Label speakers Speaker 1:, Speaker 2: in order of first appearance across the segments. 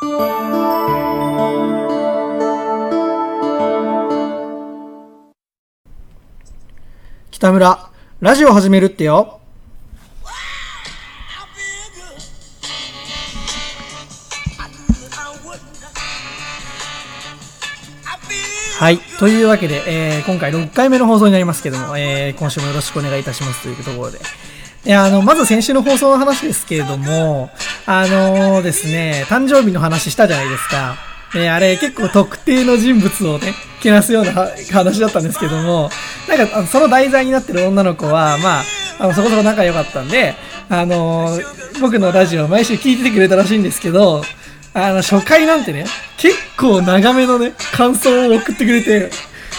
Speaker 1: 北村、ラジオ始めるってよ。はい。というわけで、えー、今回6回目の放送になりますけども、えー、今週もよろしくお願いいたしますというところで。いや、あの、まず先週の放送の話ですけれども、あのー、ですね、誕生日の話したじゃないですか。え、あれ結構特定の人物をね、けなすような話だったんですけども、なんか、その題材になってる女の子は、まあ、あのそこそこ仲良かったんで、あのー、僕のラジオ毎週聞いててくれたらしいんですけど、あの、初回なんてね、結構長めのね、感想を送ってくれて、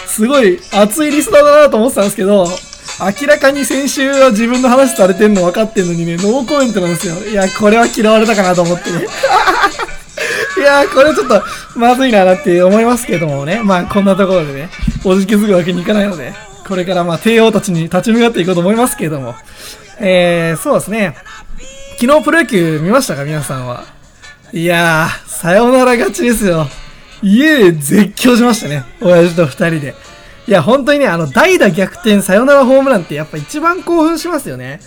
Speaker 1: すごい熱いリスナーだなと思ってたんですけど、明らかに先週は自分の話されてんの分かってんのにね、ノーコメントなんですよ。いや、これは嫌われたかなと思ってね。いやこれちょっとまずいなって思いますけどもね。まあ、こんなところでね、おじけづくわけにいかないので、これからまあ、帝王たちに立ち向かっていこうと思いますけれども。えー、そうですね。昨日プロ野球見ましたか皆さんは。いやー、さよなら勝ちですよ。家で絶叫しましたね。親父と二人で。いや、本当にね、あの、代打逆転サヨナラホームランってやっぱ一番興奮しますよね。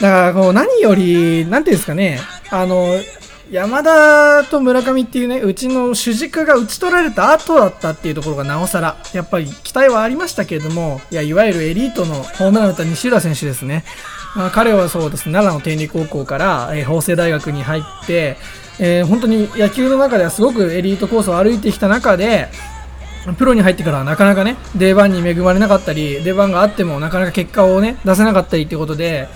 Speaker 1: だから、こう、何より、なんていうんですかね、あの、山田と村上っていうね、うちの主軸が打ち取られた後だったっていうところがなおさら、やっぱり期待はありましたけれども、いや、いわゆるエリートのホームラン打った西浦選手ですね。まあ、彼はそうですね、奈良の天理高校から、えー、法政大学に入って、えー、本当に野球の中ではすごくエリートコースを歩いてきた中で、プロに入ってからはなかなかね、出番に恵まれなかったり、出番があってもなかなか結果をね、出せなかったりってことで、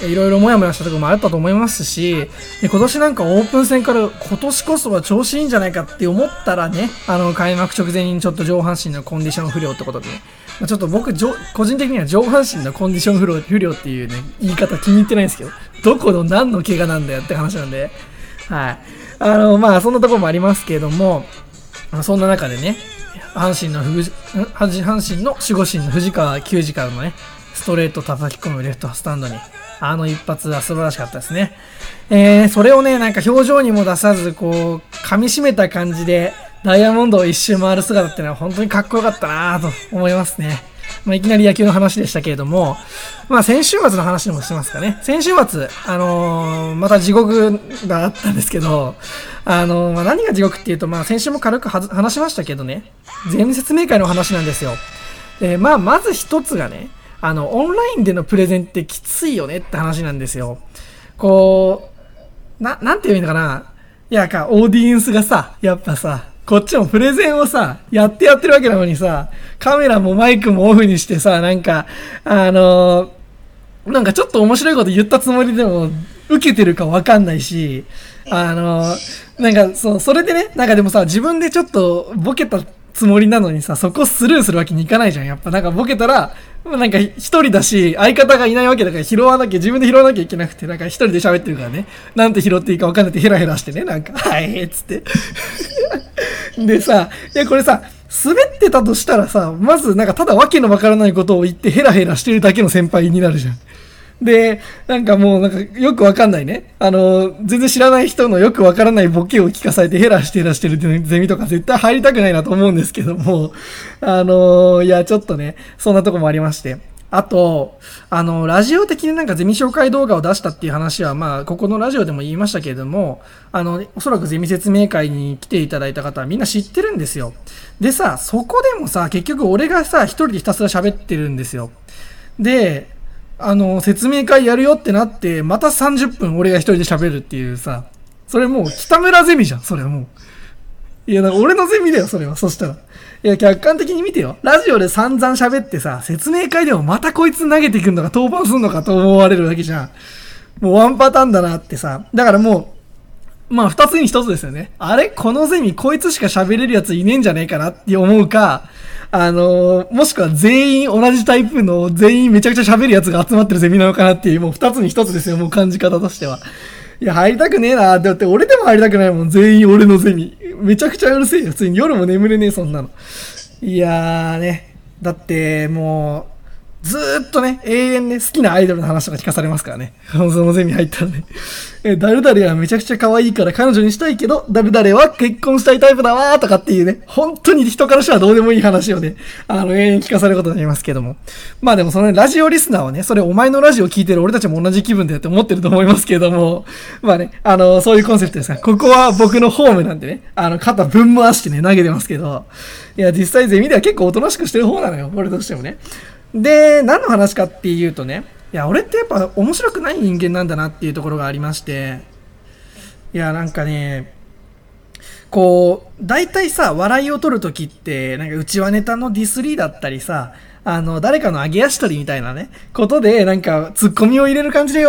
Speaker 1: いろいろもやもやしたところもあったと思いますし、今年なんかオープン戦から今年こそは調子いいんじゃないかって思ったらね、あの開幕直前にちょっと上半身のコンディション不良ってことでね、まあ、ちょっと僕、個人的には上半身のコンディション不良不良っていうね、言い方気に入ってないんですけど、どこの何の怪我なんだよって話なんで、はい。あの、まあそんなところもありますけれども、そんな中でね、阪神の阪神の守護神の藤川球児からのね、ストレート叩き込むレフトスタンドに、あの一発は素晴らしかったですね。えー、それをね、なんか表情にも出さず、こう、噛み締めた感じで、ダイヤモンドを一周回る姿っていうのは本当にかっこよかったなと思いますね。まあ、いきなり野球の話でしたけれども、まあ、先週末の話でもしてますかね。先週末、あのー、また地獄があったんですけど、あの、まあ、何が地獄っていうと、まあ、先週も軽く話しましたけどね、全説明会の話なんですよ。で、まあ、まず一つがね、あの、オンラインでのプレゼンってきついよねって話なんですよ。こう、な、なんて言うのかな。いや、か、オーディエンスがさ、やっぱさ、こっちもプレゼンをさ、やってやってるわけなのにさ、カメラもマイクもオフにしてさ、なんか、あのー、なんかちょっと面白いこと言ったつもりでも、受けてるかわかんないし、あのー、なんか、そう、それでね、なんかでもさ、自分でちょっとボケたつもりなのにさ、そこスルーするわけにいかないじゃん。やっぱなんかボケたら、なんか一人だし、相方がいないわけだから拾わなきゃ、自分で拾わなきゃいけなくて、なんか一人で喋ってるからね、なんて拾っていいか分かんなくてヘラヘラしてね、なんか、はい、つって。でさ、いやこれさ、滑ってたとしたらさ、まずなんかただわけのわからないことを言ってヘラヘラしてるだけの先輩になるじゃん。で、なんかもうなんかよくわかんないね。あの、全然知らない人のよくわからないボケを聞かされてヘラしてヘラしてるゼミとか絶対入りたくないなと思うんですけども、あの、いや、ちょっとね、そんなとこもありまして。あと、あの、ラジオ的になんかゼミ紹介動画を出したっていう話は、まあ、ここのラジオでも言いましたけれども、あの、おそらくゼミ説明会に来ていただいた方はみんな知ってるんですよ。でさ、そこでもさ、結局俺がさ、一人でひたすら喋ってるんですよ。で、あの、説明会やるよってなって、また30分俺が一人で喋るっていうさ、それもう北村ゼミじゃん、それはもう。いや、俺のゼミだよ、それは。そしたら。いや、客観的に見てよ。ラジオで散々喋ってさ、説明会でもまたこいつ投げてくんのか、登板すんのかと思われるわけじゃん。もうワンパターンだなってさ。だからもう、まあ二つに一つですよね。あれ？このゼミこいつしか喋れるやついねえんじゃねえかなって思うか、あのー、もしくは全員同じタイプの全員めちゃくちゃ喋るやつが集まってるゼミなのかなっていう、もう二つに一つですよ、もう感じ方としては。いや、入りたくねえなだって俺でも入りたくないもん、全員俺のゼミ。めちゃくちゃうるせえよ、普通に夜も眠れねえ、そんなの。いやーね、だってもうずーっとね、永遠ね、好きなアイドルの話とか聞かされますからね。そのゼミ入ったらね。え、誰々はめちゃくちゃ可愛いから彼女にしたいけど、誰々は結婚したいタイプだわーとかっていうね、本当に人からしたらどうでもいい話をね、あの、永遠聞かされることになりますけども。まあでもその、ね、ラジオリスナーはね、それお前のラジオ聞いてる俺たちも同じ気分だよって思ってると思いますけども、まあね、あの、そういうコンセプトですか、ここは僕のホームなんでね、あの、肩ぶん回してね、投げてますけど、いや、実際ゼミでは結構おとなしくしてる方なのよ、俺としてもね。で、何の話かっていうとね、いや、俺ってやっぱ面白くない人間なんだなっていうところがありまして、いや、なんかね、こう、大体さ、笑いを取るときって、なんかうちはネタのディスリーだったりさ、あの、誰かの上げ足取りみたいなね、ことで、なんか、ツッコミを入れる感じで、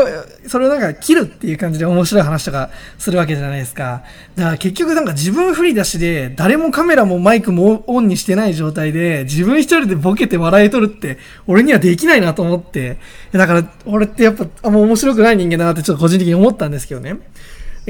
Speaker 1: それをなんか切るっていう感じで面白い話とかするわけじゃないですか。だから結局なんか自分振り出しで、誰もカメラもマイクもオンにしてない状態で、自分一人でボケて笑い取るって、俺にはできないなと思って、だから、俺ってやっぱ、あんま面白くない人間だなってちょっと個人的に思ったんですけどね。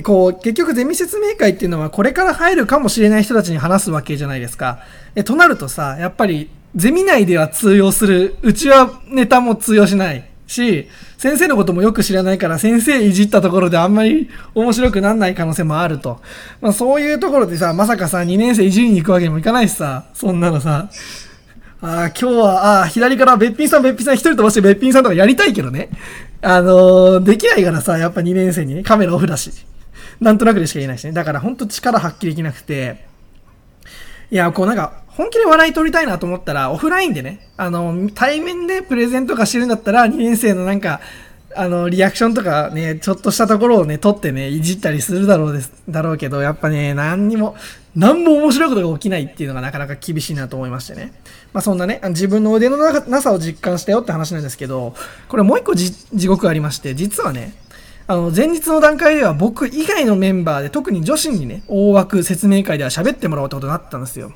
Speaker 1: こう、結局ゼミ説明会っていうのはこれから入るかもしれない人たちに話すわけじゃないですか。え、となるとさ、やっぱりゼミ内では通用する、うちはネタも通用しないし、先生のこともよく知らないから先生いじったところであんまり面白くなんない可能性もあると。まあそういうところでさ、まさかさ、2年生いじりに行くわけにもいかないしさ、そんなのさ、ああ、今日は、ああ、左からべっぴんさんべっぴんさん一人飛ばしてべっぴんさんとかやりたいけどね。あのー、できないからさ、やっぱ2年生にね、カメラオフだし。なんとなくでしか言えないしね。だからほんと力発揮できなくて、いや、こうなんか、本気で笑い取りたいなと思ったら、オフラインでね、あの、対面でプレゼントとかしてるんだったら、2年生のなんか、あの、リアクションとかね、ちょっとしたところをね、撮ってね、いじったりするだろうです、だろうけど、やっぱね、何にも、何も面白いことが起きないっていうのがなかなか厳しいなと思いましてね。まあそんなね、自分の腕のなさを実感したよって話なんですけど、これもう一個地獄ありまして、実はね、あの、前日の段階では僕以外のメンバーで、特に女子にね、大枠説明会では喋ってもらおうってことになったんですよ。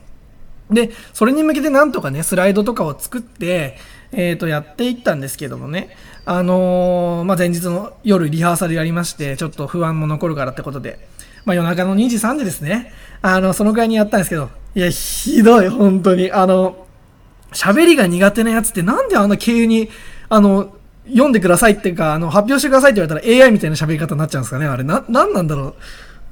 Speaker 1: で、それに向けてなんとかね、スライドとかを作って、えっ、ー、と、やっていったんですけどもね、あのー、まあ、前日の夜リハーサルやりまして、ちょっと不安も残るからってことで、まあ、夜中の2時、3時ですね。あの、そのぐらいにやったんですけど、いや、ひどい、本当に。あの、喋りが苦手なやつってなんであんな急に、あの、読んでくださいっていうか、あの、発表してくださいって言われたら AI みたいな喋り方になっちゃうんですかね、あれ。な、なんなんだろう。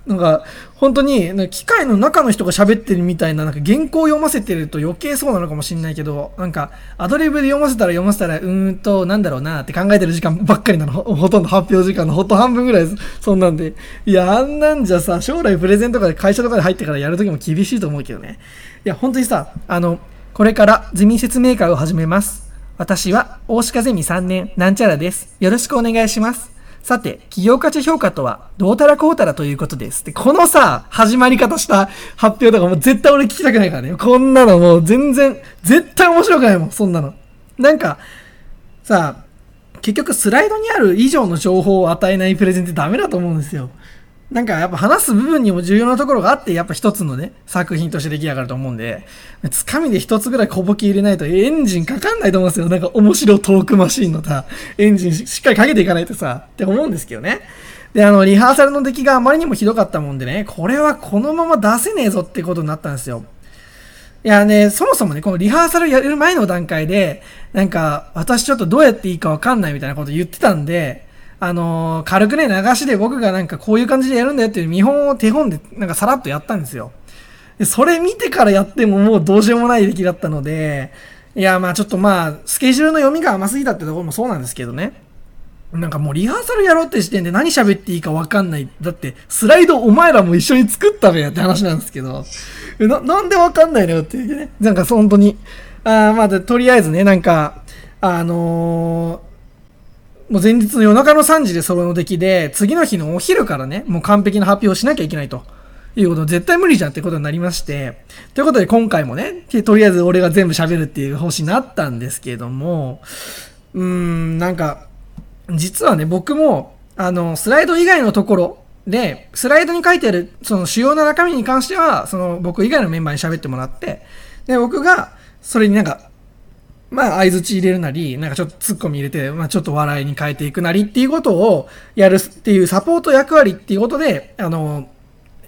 Speaker 1: なんか、本当に、機械の中の人が喋ってるみたいな、なんか原稿を読ませてると余計そうなのかもしれないけど、なんか、アドリブで読ませたら読ませたら、うーんと、なんだろうなって考えてる時間ばっかりなの。ほとんど発表時間のほと半分ぐらいそんなんで。いや、あんなんじゃさ、将来プレゼントとかで会社とかで入ってからやるときも厳しいと思うけどね。いや、本当にさ、あの、これからゼミ説明会を始めます。私は、大鹿ゼミ3年、なんちゃらです。よろしくお願いします。さて、企業価値評価とは、どうたらこうたらということです。で、このさ、始まり方した発表とかもう絶対俺聞きたくないからね。こんなのもう全然、絶対面白くないもん、そんなの。なんか、さ、結局スライドにある以上の情報を与えないプレゼンってダメだと思うんですよ。なんかやっぱ話す部分にも重要なところがあって、やっぱ一つのね、作品として出来上がると思うんで、つかみで一つぐらい小ボケ入れないとエンジンかかんないと思うんですよ。なんか面白トークマシンのさ、エンジンしっかりかけていかないとさ、って思うんですけどね。で、あの、リハーサルの出来があまりにもひどかったもんでね、これはこのまま出せねえぞってことになったんですよ。いやね、そもそもね、このリハーサルやる前の段階で、なんか、私ちょっとどうやっていいかわかんないみたいなこと言ってたんで、あのー、軽くね、流しで僕がなんかこういう感じでやるんだよっていう見本を手本でなんかさらっとやったんですよ。で、それ見てからやってももうどうしようもない出来だったので、いや、まあちょっとまあ、スケジュールの読みが甘すぎたってところもそうなんですけどね。なんかもうリハーサルやろうって時点で何喋っていいかわかんない。だって、スライドお前らも一緒に作ったべやって話なんですけど、な、なんでわかんないのよっていうね。なんか本当に、あまあ、とりあえずね、なんか、あのーもう前日の夜中の3時でその出来で、次の日のお昼からね、もう完璧な発表をしなきゃいけないと。いうこと絶対無理じゃんってことになりまして、ということで今回もね、とりあえず俺が全部喋るっていう方針になったんですけども、うーん、なんか、実はね、僕も、あの、スライド以外のところで、スライドに書いてある、その主要な中身に関しては、その僕以外のメンバーに喋ってもらって、で、僕が、それになんか、まあ、相づち入れるなり、なんかちょっとツッコミ入れて、まあ、ちょっと笑いに変えていくなりっていうことをやるっていうサポート役割っていうことで、あの、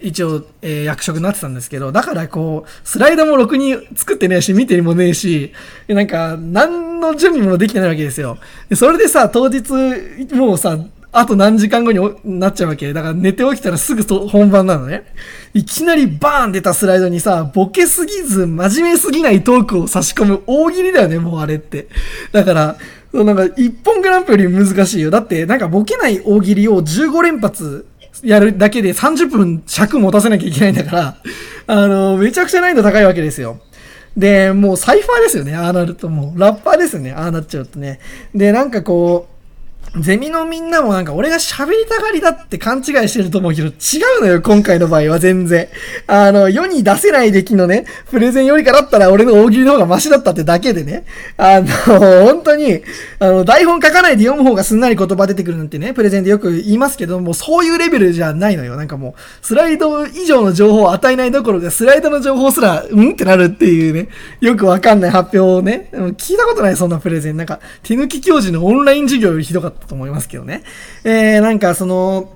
Speaker 1: 一応、えー、役職になってたんですけど、だからこう、スライドもろくに作ってねえし、見てもねえし、なんか、何の準備もできてないわけですよ。でそれでさ、当日、もうさ、あと何時間後になっちゃうわけ。だから寝て起きたらすぐ本番なのね。いきなりバーン出たスライドにさ、ボケすぎず真面目すぎないトークを差し込む大喜利だよね、もうあれって。だから、なんか一本グランプリより難しいよ。だってなんかボケない大喜利を15連発やるだけで30分尺持たせなきゃいけないんだから、あの、めちゃくちゃ難易度高いわけですよ。で、もうサイファーですよね、ああなるともう。ラッパーですよね、ああなっちゃうとね。で、なんかこう、ゼミのみんなもなんか俺が喋りたがりだって勘違いしてると思うけど、違うのよ、今回の場合は全然。あの、世に出せない出来のね、プレゼンよりかだったら俺の大喜利の方がマシだったってだけでね。あの、本当に、あの、台本書かないで読む方がすんなり言葉出てくるなんてね、プレゼンでよく言いますけども、そういうレベルじゃないのよ。なんかもう、スライド以上の情報を与えないどころか、スライドの情報すら、うんってなるっていうね、よくわかんない発表をね、聞いたことない、そんなプレゼン。なんか、手抜き教授のオンライン授業よりひどかった。と思いますけどね。えー、なんかその、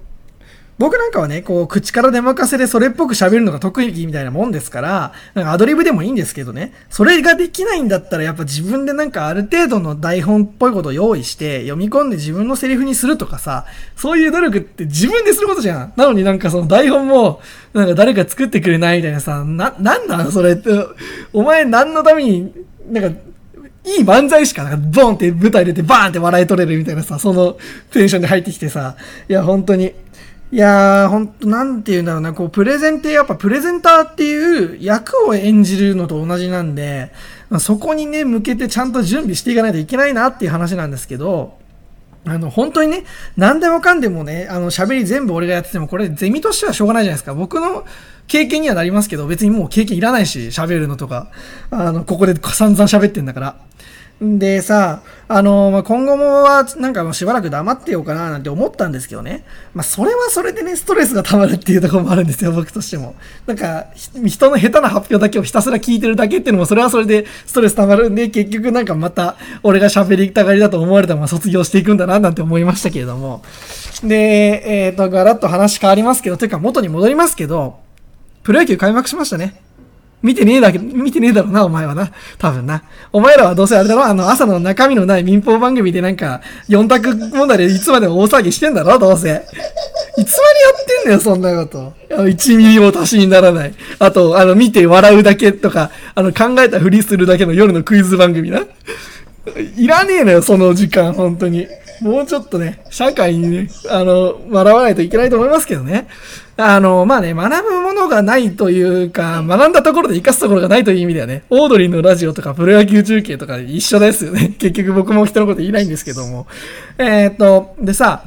Speaker 1: 僕なんかはね、こう、口から出任せでそれっぽく喋るのが得意みたいなもんですから、なんかアドリブでもいいんですけどね、それができないんだったらやっぱ自分でなんかある程度の台本っぽいことを用意して読み込んで自分のセリフにするとかさ、そういう努力って自分ですることじゃん。なのになんかその台本も、なんか誰か作ってくれないみたいなさ、な、なんなのそれって、お前何のために、なんかいい漫才しか、なんかボンって舞台出てバーンって笑い取れるみたいなさ、そのテンションで入ってきてさ、いや、本当に。いやー、ほんと、なんて言うんだろうな、こう、プレゼンってやっぱプレゼンターっていう役を演じるのと同じなんで、そこにね、向けてちゃんと準備していかないといけないなっていう話なんですけど、あの、本当にね、何でもかんでもね、あの、喋り全部俺がやってても、これ、ゼミとしてはしょうがないじゃないですか。僕の経験にはなりますけど、別にもう経験いらないし、喋るのとか。あの、ここで散々喋ってんだから。でさ、あの、ま、今後もは、なんかもうしばらく黙ってようかななんて思ったんですけどね。まあ、それはそれでね、ストレスが溜まるっていうところもあるんですよ、僕としても。なんか、人の下手な発表だけをひたすら聞いてるだけっていうのも、それはそれでストレス溜まるんで、結局なんかまた、俺が喋りたがりだと思われたまま卒業していくんだな、なんて思いましたけれども。で、えっ、ー、と、ガラッと話変わりますけど、というか元に戻りますけど、プロ野球開幕しましたね。見てねえだけ、見てねえだろうな、お前はな。多分な。お前らはどうせあれだろ？あの、朝の中身のない民放番組でなんか、4択問題でいつまでも大騒ぎしてんだろ？どうせ。いつまでやってんだよ、そんなこと。1ミリも足しにならない。あと、あの、見て笑うだけとか、あの、考えたふりするだけの夜のクイズ番組な。いらねえのよ、その時間、本当に。もうちょっとね、社会にね、あの、笑わないといけないと思いますけどね。あの、まあね、学ぶものがないというか、学んだところで活かすところがないという意味ではね、オードリーのラジオとかプロ野球中継とか一緒ですよね。結局僕も人のこと言いないんですけども。えー、っと、でさ、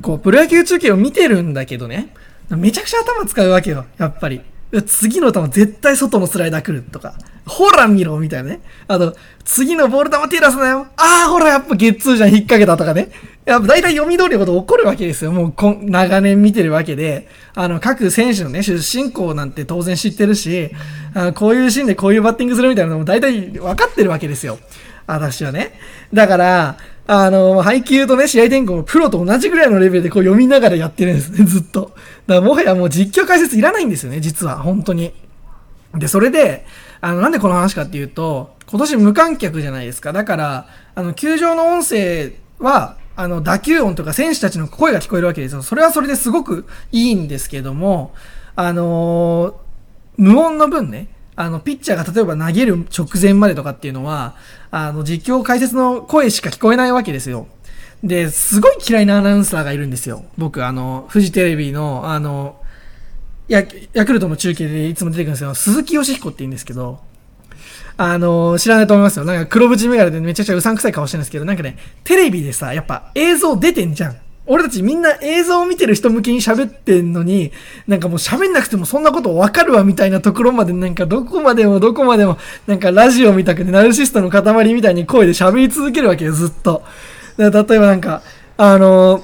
Speaker 1: こう、プロ野球中継を見てるんだけどね、めちゃくちゃ頭使うわけよ、やっぱり。次の球絶対外のスライダー来るとか、ほら見ろみたいなね。あと、次のボール球手出すなよ。ああ、ほらやっぱゲッツーじゃん、引っ掛けたとかね。やっぱ大体読み通りのこと起こるわけですよ。もうこ長年見てるわけで。あの、各選手のね、出身校なんて当然知ってるし、あのこういうシーンでこういうバッティングするみたいなのも大体分かってるわけですよ。私はね。だから、あの、配球とね、試合転向もプロと同じぐらいのレベルでこう読みながらやってるんですね、ずっと。だからもはやもう実況解説いらないんですよね、実は、本当に。で、それで、あの、なんでこの話かっていうと、今年無観客じゃないですか。だから、あの、球場の音声は、あの、打球音とか選手たちの声が聞こえるわけですよ。それはそれですごくいいんですけども、あのー、無音の分ね、あの、ピッチャーが例えば投げる直前までとかっていうのは、あの、実況解説の声しか聞こえないわけですよ。で、すごい嫌いなアナウンサーがいるんですよ。僕、あの、フジテレビの、あの、ヤヤクルトの中継でいつも出てくるんですよ。鈴木義彦って言うんですけど、あの、知らないと思いますよ。なんか黒縁メガネでめちゃくちゃうさんくさい顔してるんですけど、なんかね、テレビでさ、やっぱ映像出てんじゃん。俺たちみんな映像を見てる人向けに喋ってんのに、なんかもう喋んなくてもそんなことわかるわみたいなところまでなんかどこまでもどこまでもなんかラジオみたくてナルシストの塊みたいに声で喋り続けるわけよ、ずっと。例えばなんか、あのー、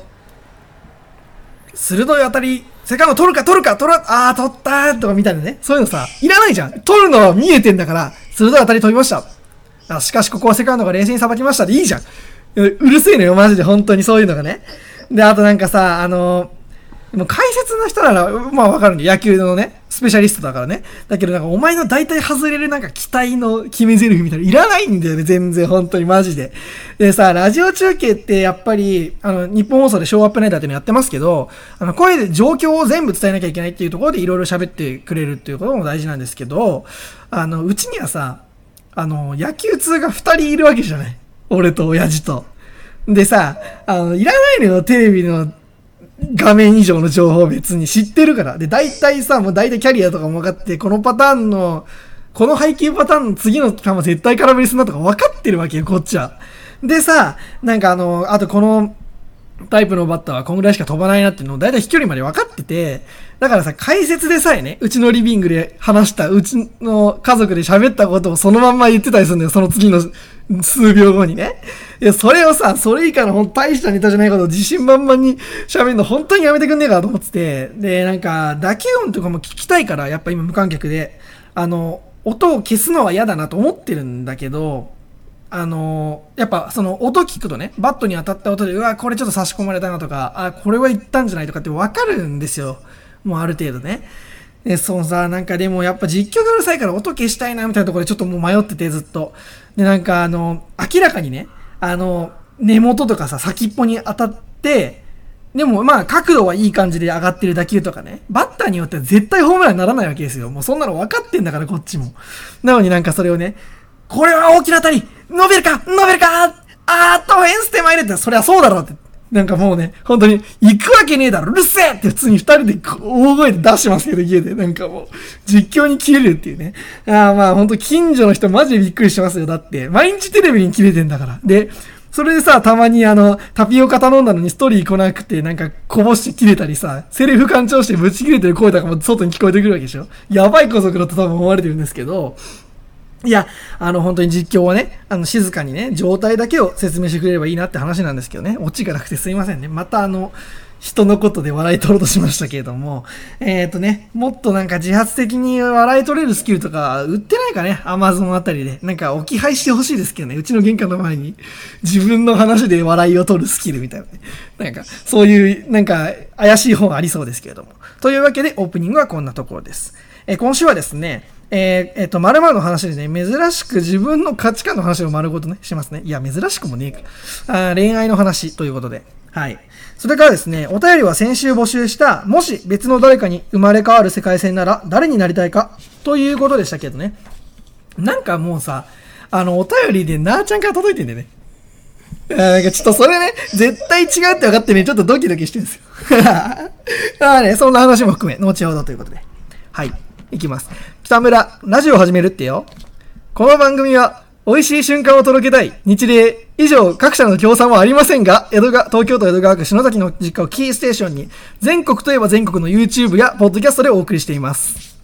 Speaker 1: 鋭い当たりセカンド取るか取るか取ら、あー取ったーとかみたいなね。そういうのさ、いらないじゃん。取るのは見えてんだから、鋭い当たり飛びました。あしかしここはセカンドが冷静にさばきましたでいいじゃん。うるせえのよ、マジで、本当にそういうのがね。で、あとなんかさ、あのー、もう解説の人なら、まあわかるんで、野球のね、スペシャリストだからね。だけどなんかお前の大体外れるなんか期待の決め台詞みたいないらないんだよね、全然本当にマジで。でさ、ラジオ中継ってやっぱり、あの、日本放送でショーアップナイターっていうのやってますけど、あの、声で状況を全部伝えなきゃいけないっていうところでいろいろ喋ってくれるっていうことも大事なんですけど、あの、うちにはさ、あの、野球通が2人いるわけじゃない。俺と親父と。でさ、あの、いらないのよ、テレビの画面以上の情報別に知ってるから。で、大体さ、もう大体キャリアとかも分かって、このパターンの、この背景パターンの次の球絶対空振りするなとか分かってるわけよ、こっちは。でさ、なんかあの、あとこのタイプのバッターはこんぐらいしか飛ばないなっていうのを大体飛距離まで分かってて、だからさ、解説でさえね、うちのリビングで話した、うちの家族で喋ったことをそのまんま言ってたりするんだよ、その次の 数秒後にね。いや、それをさ、それ以下のほん大したネタじゃないことを自信満々に喋るの本当にやめてくんねえかと思ってて、で、なんか、打球音とかも聞きたいから、やっぱ今無観客で、あの、音を消すのは嫌だなと思ってるんだけど、あのやっぱその音聞くとね、バットに当たった音で、うわ、これちょっと差し込まれたなとか、あ、これは行ったんじゃないとかってわかるんですよ。もうある程度ね。で、そのさ、なんかでもやっぱ実況がうるさいから音消したいなみたいなところでちょっともう迷っててずっと。で、なんかあの、明らかにね、あの、根元とかさ、先っぽに当たって、でもまあ角度はいい感じで上がってる打球とかね、バッターによっては絶対ホームランにならないわけですよ。もうそんなの分かってんだからこっちも。なのになんかそれをね、これは大きな当たり伸びるか伸びるかあーっとフェンス手前でって、そりゃそうだろうって。なんかもうね、本当に、行くわけねえだろうるせえって普通に二人で大声で出しますけど、家で。なんかもう、実況に切れるっていうね。ああまあ本当近所の人マジでびっくりしますよ。だって、毎日テレビに切れてんだから。で、それでさ、たまにあの、タピオカ頼んだのにストーリー来なくて、なんかこぼして切れたりさ、セリフ干潮してぶち切れてる声とかも外に聞こえてくるわけでしょやばい家族だと多分思われてるんですけど、いや、あの、本当に実況はね、あの、静かにね、状態だけを説明してくれればいいなって話なんですけどね、オチがなくてすいませんね。またあの、人のことで笑い取ろうとしましたけれども、えっ、ー、とね、もっとなんか自発的に笑い取れるスキルとか売ってないかね、アマゾンあたりで。なんか置き配してほしいですけどね、うちの玄関の前に自分の話で笑いを取るスキルみたいなね。なんか、そういう、なんか怪しい本ありそうですけれども。というわけで、オープニングはこんなところです。え、今週はですね、えー、えっ、ー、と、〇〇の話でね、珍しく自分の価値観の話を丸ごとね、しますね。いや、珍しくもねえか。あ恋愛の話ということで。はい。それからですね、お便りは先週募集した、もし別の誰かに生まれ変わる世界線なら誰になりたいか？ということでしたけどね。なんかもうさ、あの、お便りでなーちゃんから届いてんだよね。なんかちょっとそれね、絶対違うって分かってね、ちょっとドキドキしてるんですよ。ああね、そんな話も含め、後ほどということで。はい。いきます。北村、ラジオ始めるってよ。この番組は、美味しい瞬間を届けたい。日例。以上、各社の協賛はありませんが、江戸川、東京都江戸川区篠崎の実家をキーステーションに、全国といえば全国の YouTube やポッドキャストでお送りしています。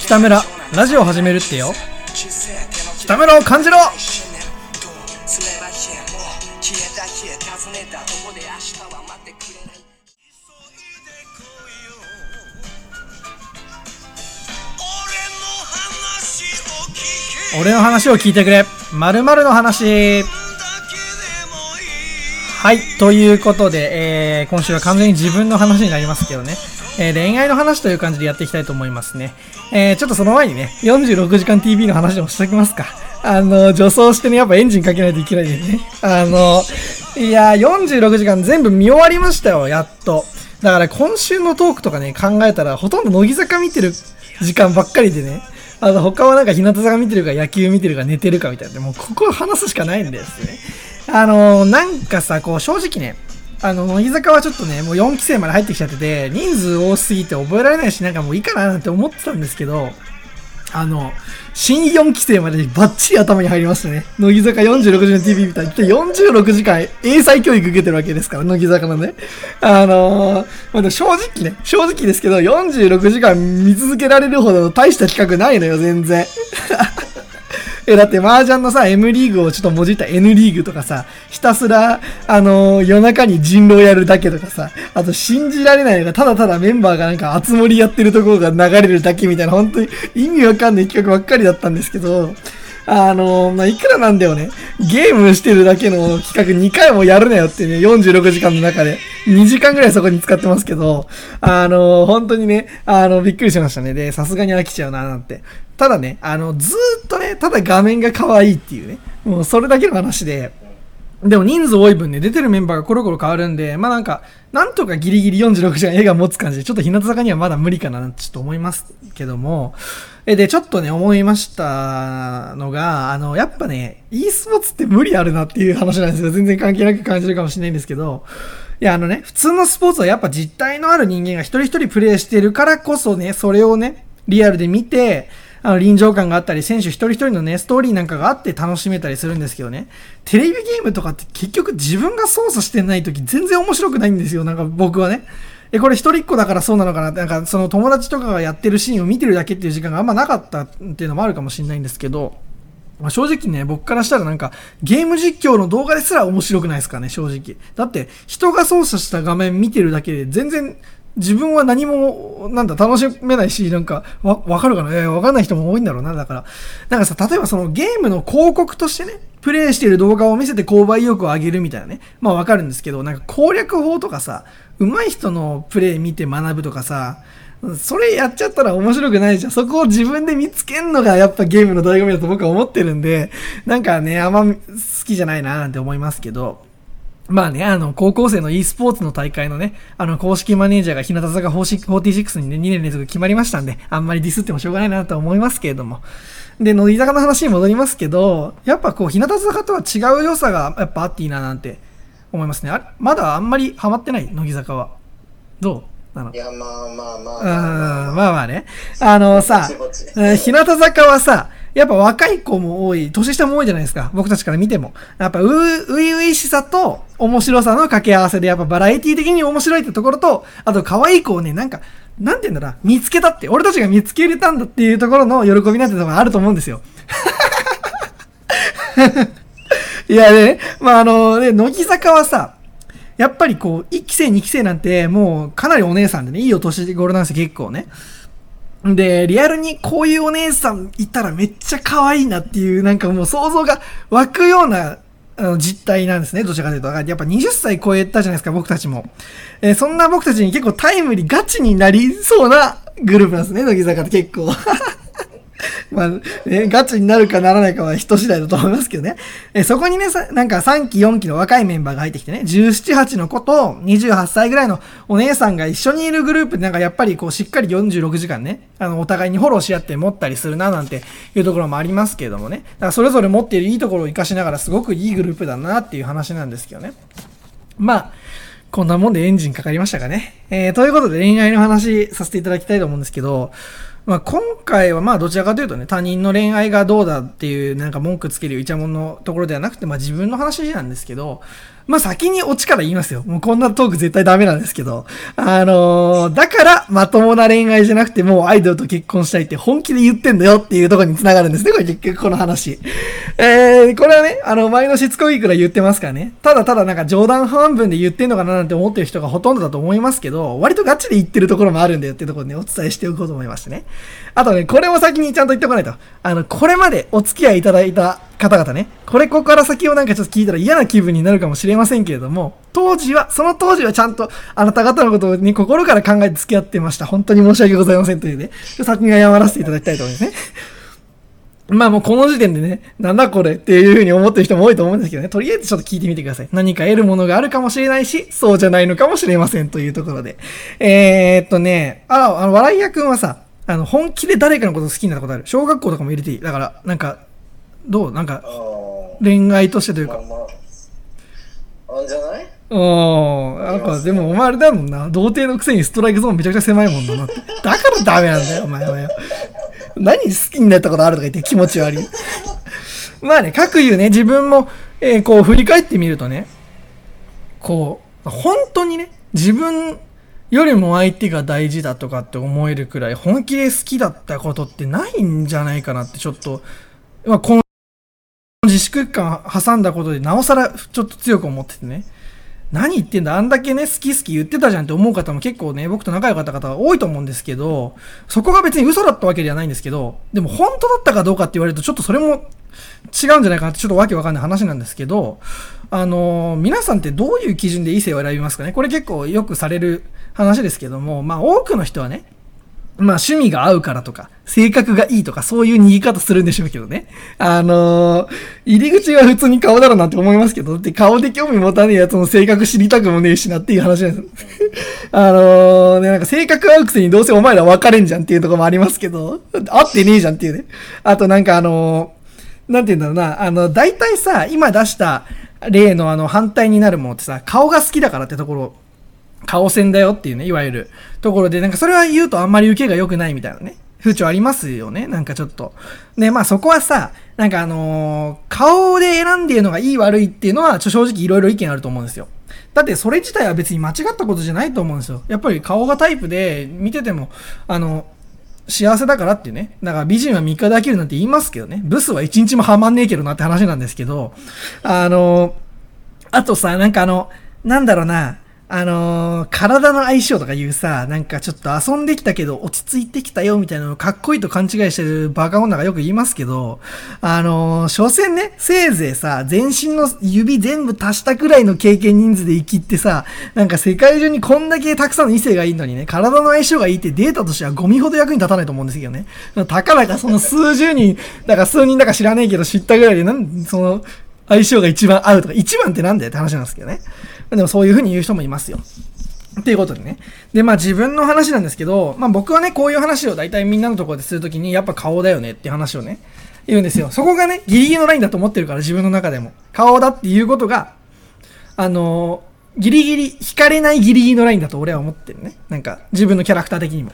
Speaker 1: 北村、ラジオ始めるってよ。北村を感じろ俺の話を聞いてくれ。〇〇の話。はい。ということで、えー、今週は完全に自分の話になりますけどね。えー、恋愛の話という感じでやっていきたいと思いますね。えー、ちょっとその前にね、46時間 TV の話でもしておきますか。あの、女装してね、やっぱエンジンかけないといけないんでね。あの、いや46時間全部見終わりましたよ、やっと。だから今週のトークとかね、考えたら、ほとんど乃木坂見てる時間ばっかりでね。あの、他はなんか日向坂見てるか野球見てるか寝てるかみたいな。もうここ話すしかないんですね。あのなんかさ、こう正直ね、あの、乃木坂はちょっとね、もう4期生まで入ってきちゃってて、人数多すぎて覚えられないし、なんかもういいかななんて思ってたんですけど、あの、新4期生までにバッチリ頭に入りましたね。乃木坂46時の TV みたいに、46時間英才教育受けてるわけですから、乃木坂のね。あのー、まあ、正直ね、正直ですけど、46時間見続けられるほどの大した企画ないのよ、全然。え、だって麻雀のさ、M リーグをちょっともじった N リーグとかさ、ひたすら、あのー、夜中に人狼やるだけとかさ、あと信じられないのが、ただただメンバーがなんか集まりやってるところが流れるだけみたいな、本当に意味わかんない企画ばっかりだったんですけど、あの、まあ、いくらなんだよね。ゲームしてるだけの企画2回もやるなよってね、46時間の中で。2時間ぐらいそこに使ってますけど、あの、本当にね、あの、びっくりしましたね。で、さすがに飽きちゃうな、なんて。ただね、あの、ずっとね、ただ画面が可愛いっていうね。もうそれだけの話で、でも人数多い分ね、出てるメンバーがコロコロ変わるんで、まあなんか、なんとかギリギリ46時間映画持つ感じで、ちょっと日向坂にはまだ無理かな、ちょっと思いますけども、え、で、ちょっとね、思いましたのが、あの、やっぱね、e スポーツって無理あるなっていう話なんですよ。全然関係なく感じるかもしれないんですけど、いや、あのね、普通のスポーツはやっぱ実体のある人間が一人一人プレイしてるからこそね、それをね、リアルで見て、あの、臨場感があったり、選手一人一人のね、ストーリーなんかがあって楽しめたりするんですけどね、テレビゲームとかって結局自分が操作してない時全然面白くないんですよ、なんか僕はね。え、これ一人っ子だからそうなのかな？って、なんかその友達とかがやってるシーンを見てるだけっていう時間があんまなかったっていうのもあるかもしれないんですけど、まあ、正直ね、僕からしたらなんか、ゲーム実況の動画ですら面白くないですかね、正直。だって、人が操作した画面見てるだけで全然自分は何も、なんだ、楽しめないし、なんか、わ、わかるかな？えー、わかんない人も多いんだろうな。だから、なんかさ、例えばそのゲームの広告としてね、プレイしてる動画を見せて購買意欲を上げるみたいなね。まあわかるんですけど、なんか攻略法とかさ、上手い人のプレイ見て学ぶとかさ、それやっちゃったら面白くないじゃん。そこを自分で見つけんのがやっぱゲームの醍醐味だと僕は思ってるんで、なんかね、あんま好きじゃないななんて思いますけど、まあね、あの、高校生の e スポーツの大会のね、あの、公式マネージャーが日向坂46にね、2年連続決まりましたんで、あんまりディスってもしょうがないなと思いますけれども。で、乃木坂の話に戻りますけど、やっぱこう、日向坂とは違う良さがやっぱあっていいななんて思いますね。あまだあんまりハマってない乃木坂は。どう？なの
Speaker 2: いや、まあまあまあ
Speaker 1: まあ。まあまあね。あのさ、日向坂はさ、やっぱ若い子も多い、年下も多いじゃないですか。僕たちから見ても。やっぱう、ういういしさと面白さの掛け合わせで、やっぱバラエティ的に面白いってところと、あと可愛い子をね、なんか、なんて言うんだろう、見つけたって、俺たちが見つけれたんだっていうところの喜びなんてところあると思うんですよ。いやね、まああのね、乃木坂はさ、やっぱりこう、1期生2期生なんて、もうかなりお姉さんでね、いいお年頃なんですよ、結構ね。で、リアルにこういうお姉さんいたらめっちゃ可愛いなっていう、なんかもう想像が湧くようなあの実態なんですね。どちらかというと。やっぱ20歳超えたじゃないですか、僕たちも。えー、そんな僕たちに結構タイムリーガチになりそうなグループなんですね、乃木坂って結構。まあ、ね、ガチになるかならないかは人次第だと思いますけどね。えそこにね、なんか3期4期の若いメンバーが入ってきてね、17、8の子と28歳ぐらいのお姉さんが一緒にいるグループでなんかやっぱりこうしっかり46時間ね、あの、お互いにフォローし合って持ったりするななんていうところもありますけれどもね。だからそれぞれ持っているいいところを活かしながらすごくいいグループだなっていう話なんですけどね。まあ、こんなもんでエンジンかかりましたかね。えー、ということで恋愛の話させていただきたいと思うんですけど、まあ、今回はまあどちらかというとね、他人の恋愛がどうだっていうなんか文句つけるイチャモンのところではなくて、まあ自分の話なんですけど、まあ先にオチから言いますよ。もうこんなトーク絶対ダメなんですけど。あのー、だからまともな恋愛じゃなくてもうアイドルと結婚したいって本気で言ってんだよっていうところに繋がるんですね。これ結局この話。えー、これはね、あの、前のしつこいくら言ってますからね。ただただなんか冗談半分で言ってんのかななんて思ってる人がほとんどだと思いますけど、割とガチで言ってるところもあるんだよっていうところでね、お伝えしておこうと思いましてね。あとね、これも先にちゃんと言っておかないと。あの、これまでお付き合いいただいた方々ね、これここから先をなんかちょっと聞いたら嫌な気分になるかもしれませんけれども、当時は、その当時はちゃんとあなた方のことに心から考えて付き合ってました。本当に申し訳ございませんというね、先に謝らせていただきたいと思いますね。まあもうこの時点でね、なんだこれっていうふうに思ってる人も多いと思うんですけどね、とりあえずちょっと聞いてみてください。何か得るものがあるかもしれないし、そうじゃないのかもしれませんというところで。えー、っとね、あ、あの、笑い屋くんはさ、あの、本気で誰かのこと好きになったことある。小学校とかも入れていい。だから、なんか、どう？なんか、恋愛としてというか。まあ、
Speaker 2: まあ、あんじゃない？
Speaker 1: うん。なんか、でもお前あれだもんな。童貞のくせにストライクゾーンめちゃくちゃ狭いもんだな。だからダメなんだよ、お前はよ。何好きになったことあるとか言って気持ち悪い。まあね、各言うね、自分も、えー、こう振り返ってみるとね、こう、本当にね、自分よりも相手が大事だとかって思えるくらい本気で好きだったことってないんじゃないかなってちょっと、まあ、この自粛期間挟んだことでなおさらちょっと強く思っててね。何言ってんだあんだけね、好き好き言ってたじゃんって思う方も結構ね、僕と仲良かった方は多いと思うんですけど、そこが別に嘘だったわけではないんですけど、でも本当だったかどうかって言われると、ちょっとそれも違うんじゃないかなってちょっとわけわかんない話なんですけど、あのー皆さんってどういう基準で異性を選びますかね？これ結構よくされる話ですけども、まあ多くの人はね、まあ趣味が合うからとか、性格がいいとか、そういう逃げ方するんでしょうけどね。あのー入り口は普通に顔だろうなって思いますけど、だって顔で興味持たねえやつの性格知りたくもねえしなっていう話なんです。あのーね、なんか性格合うくせにどうせお前ら別れんじゃんっていうとこもありますけど、合ってねえじゃんっていうね。あとなんかあのーなんて言うんだろうな、あの、大体さ、今出した例のあの反対になるものってさ、顔が好きだからってところ顔線だよっていうね、いわゆるところで、なんかそれは言うとあんまり受けが良くないみたいなね、風潮ありますよね、なんかちょっと。で、まあそこはさ、なんかあのー顔で選んでるのがいい悪いっていうのは、ちょ正直いろいろ意見あると思うんですよ。だってそれ自体は別に間違ったことじゃないと思うんですよ。やっぱり顔がタイプで見てても、あの、幸せだからってね。だから美人は3日で飽きるなんて言いますけどね。ブスは1日もハマんねえけどなって話なんですけど、あの、あとさ、なんかあの、なんだろうな、あのー体の相性とかいうさ、なんかちょっと遊んできたけど落ち着いてきたよみたいなのかっこいいと勘違いしてるバカ女がよく言いますけど、あのー所詮ね、せいぜいさ、全身の指全部足したくらいの経験人数で生きってさ、なんか世界中にこんだけたくさんの異性がいるのにね、体の相性がいいってデータとしてはゴミほど役に立たないと思うんですけどね。たかだかその数十人、だから数人だか知らねえけど知ったぐらいで、なんその、相性が一番合うとか、一番ってなんだよって話なんですけどね。でもそういう風に言う人もいますよ。っていうことでね。で、まあ自分の話なんですけど、まあ僕はね、こういう話を大体みんなのところでするときに、やっぱ顔だよねっていう話をね、言うんですよ。そこがね、ギリギリのラインだと思ってるから、自分の中でも。顔だっていうことが、あのーギリギリ、惹かれないギリギリのラインだと俺は思ってるね。なんか、自分のキャラクター的にも。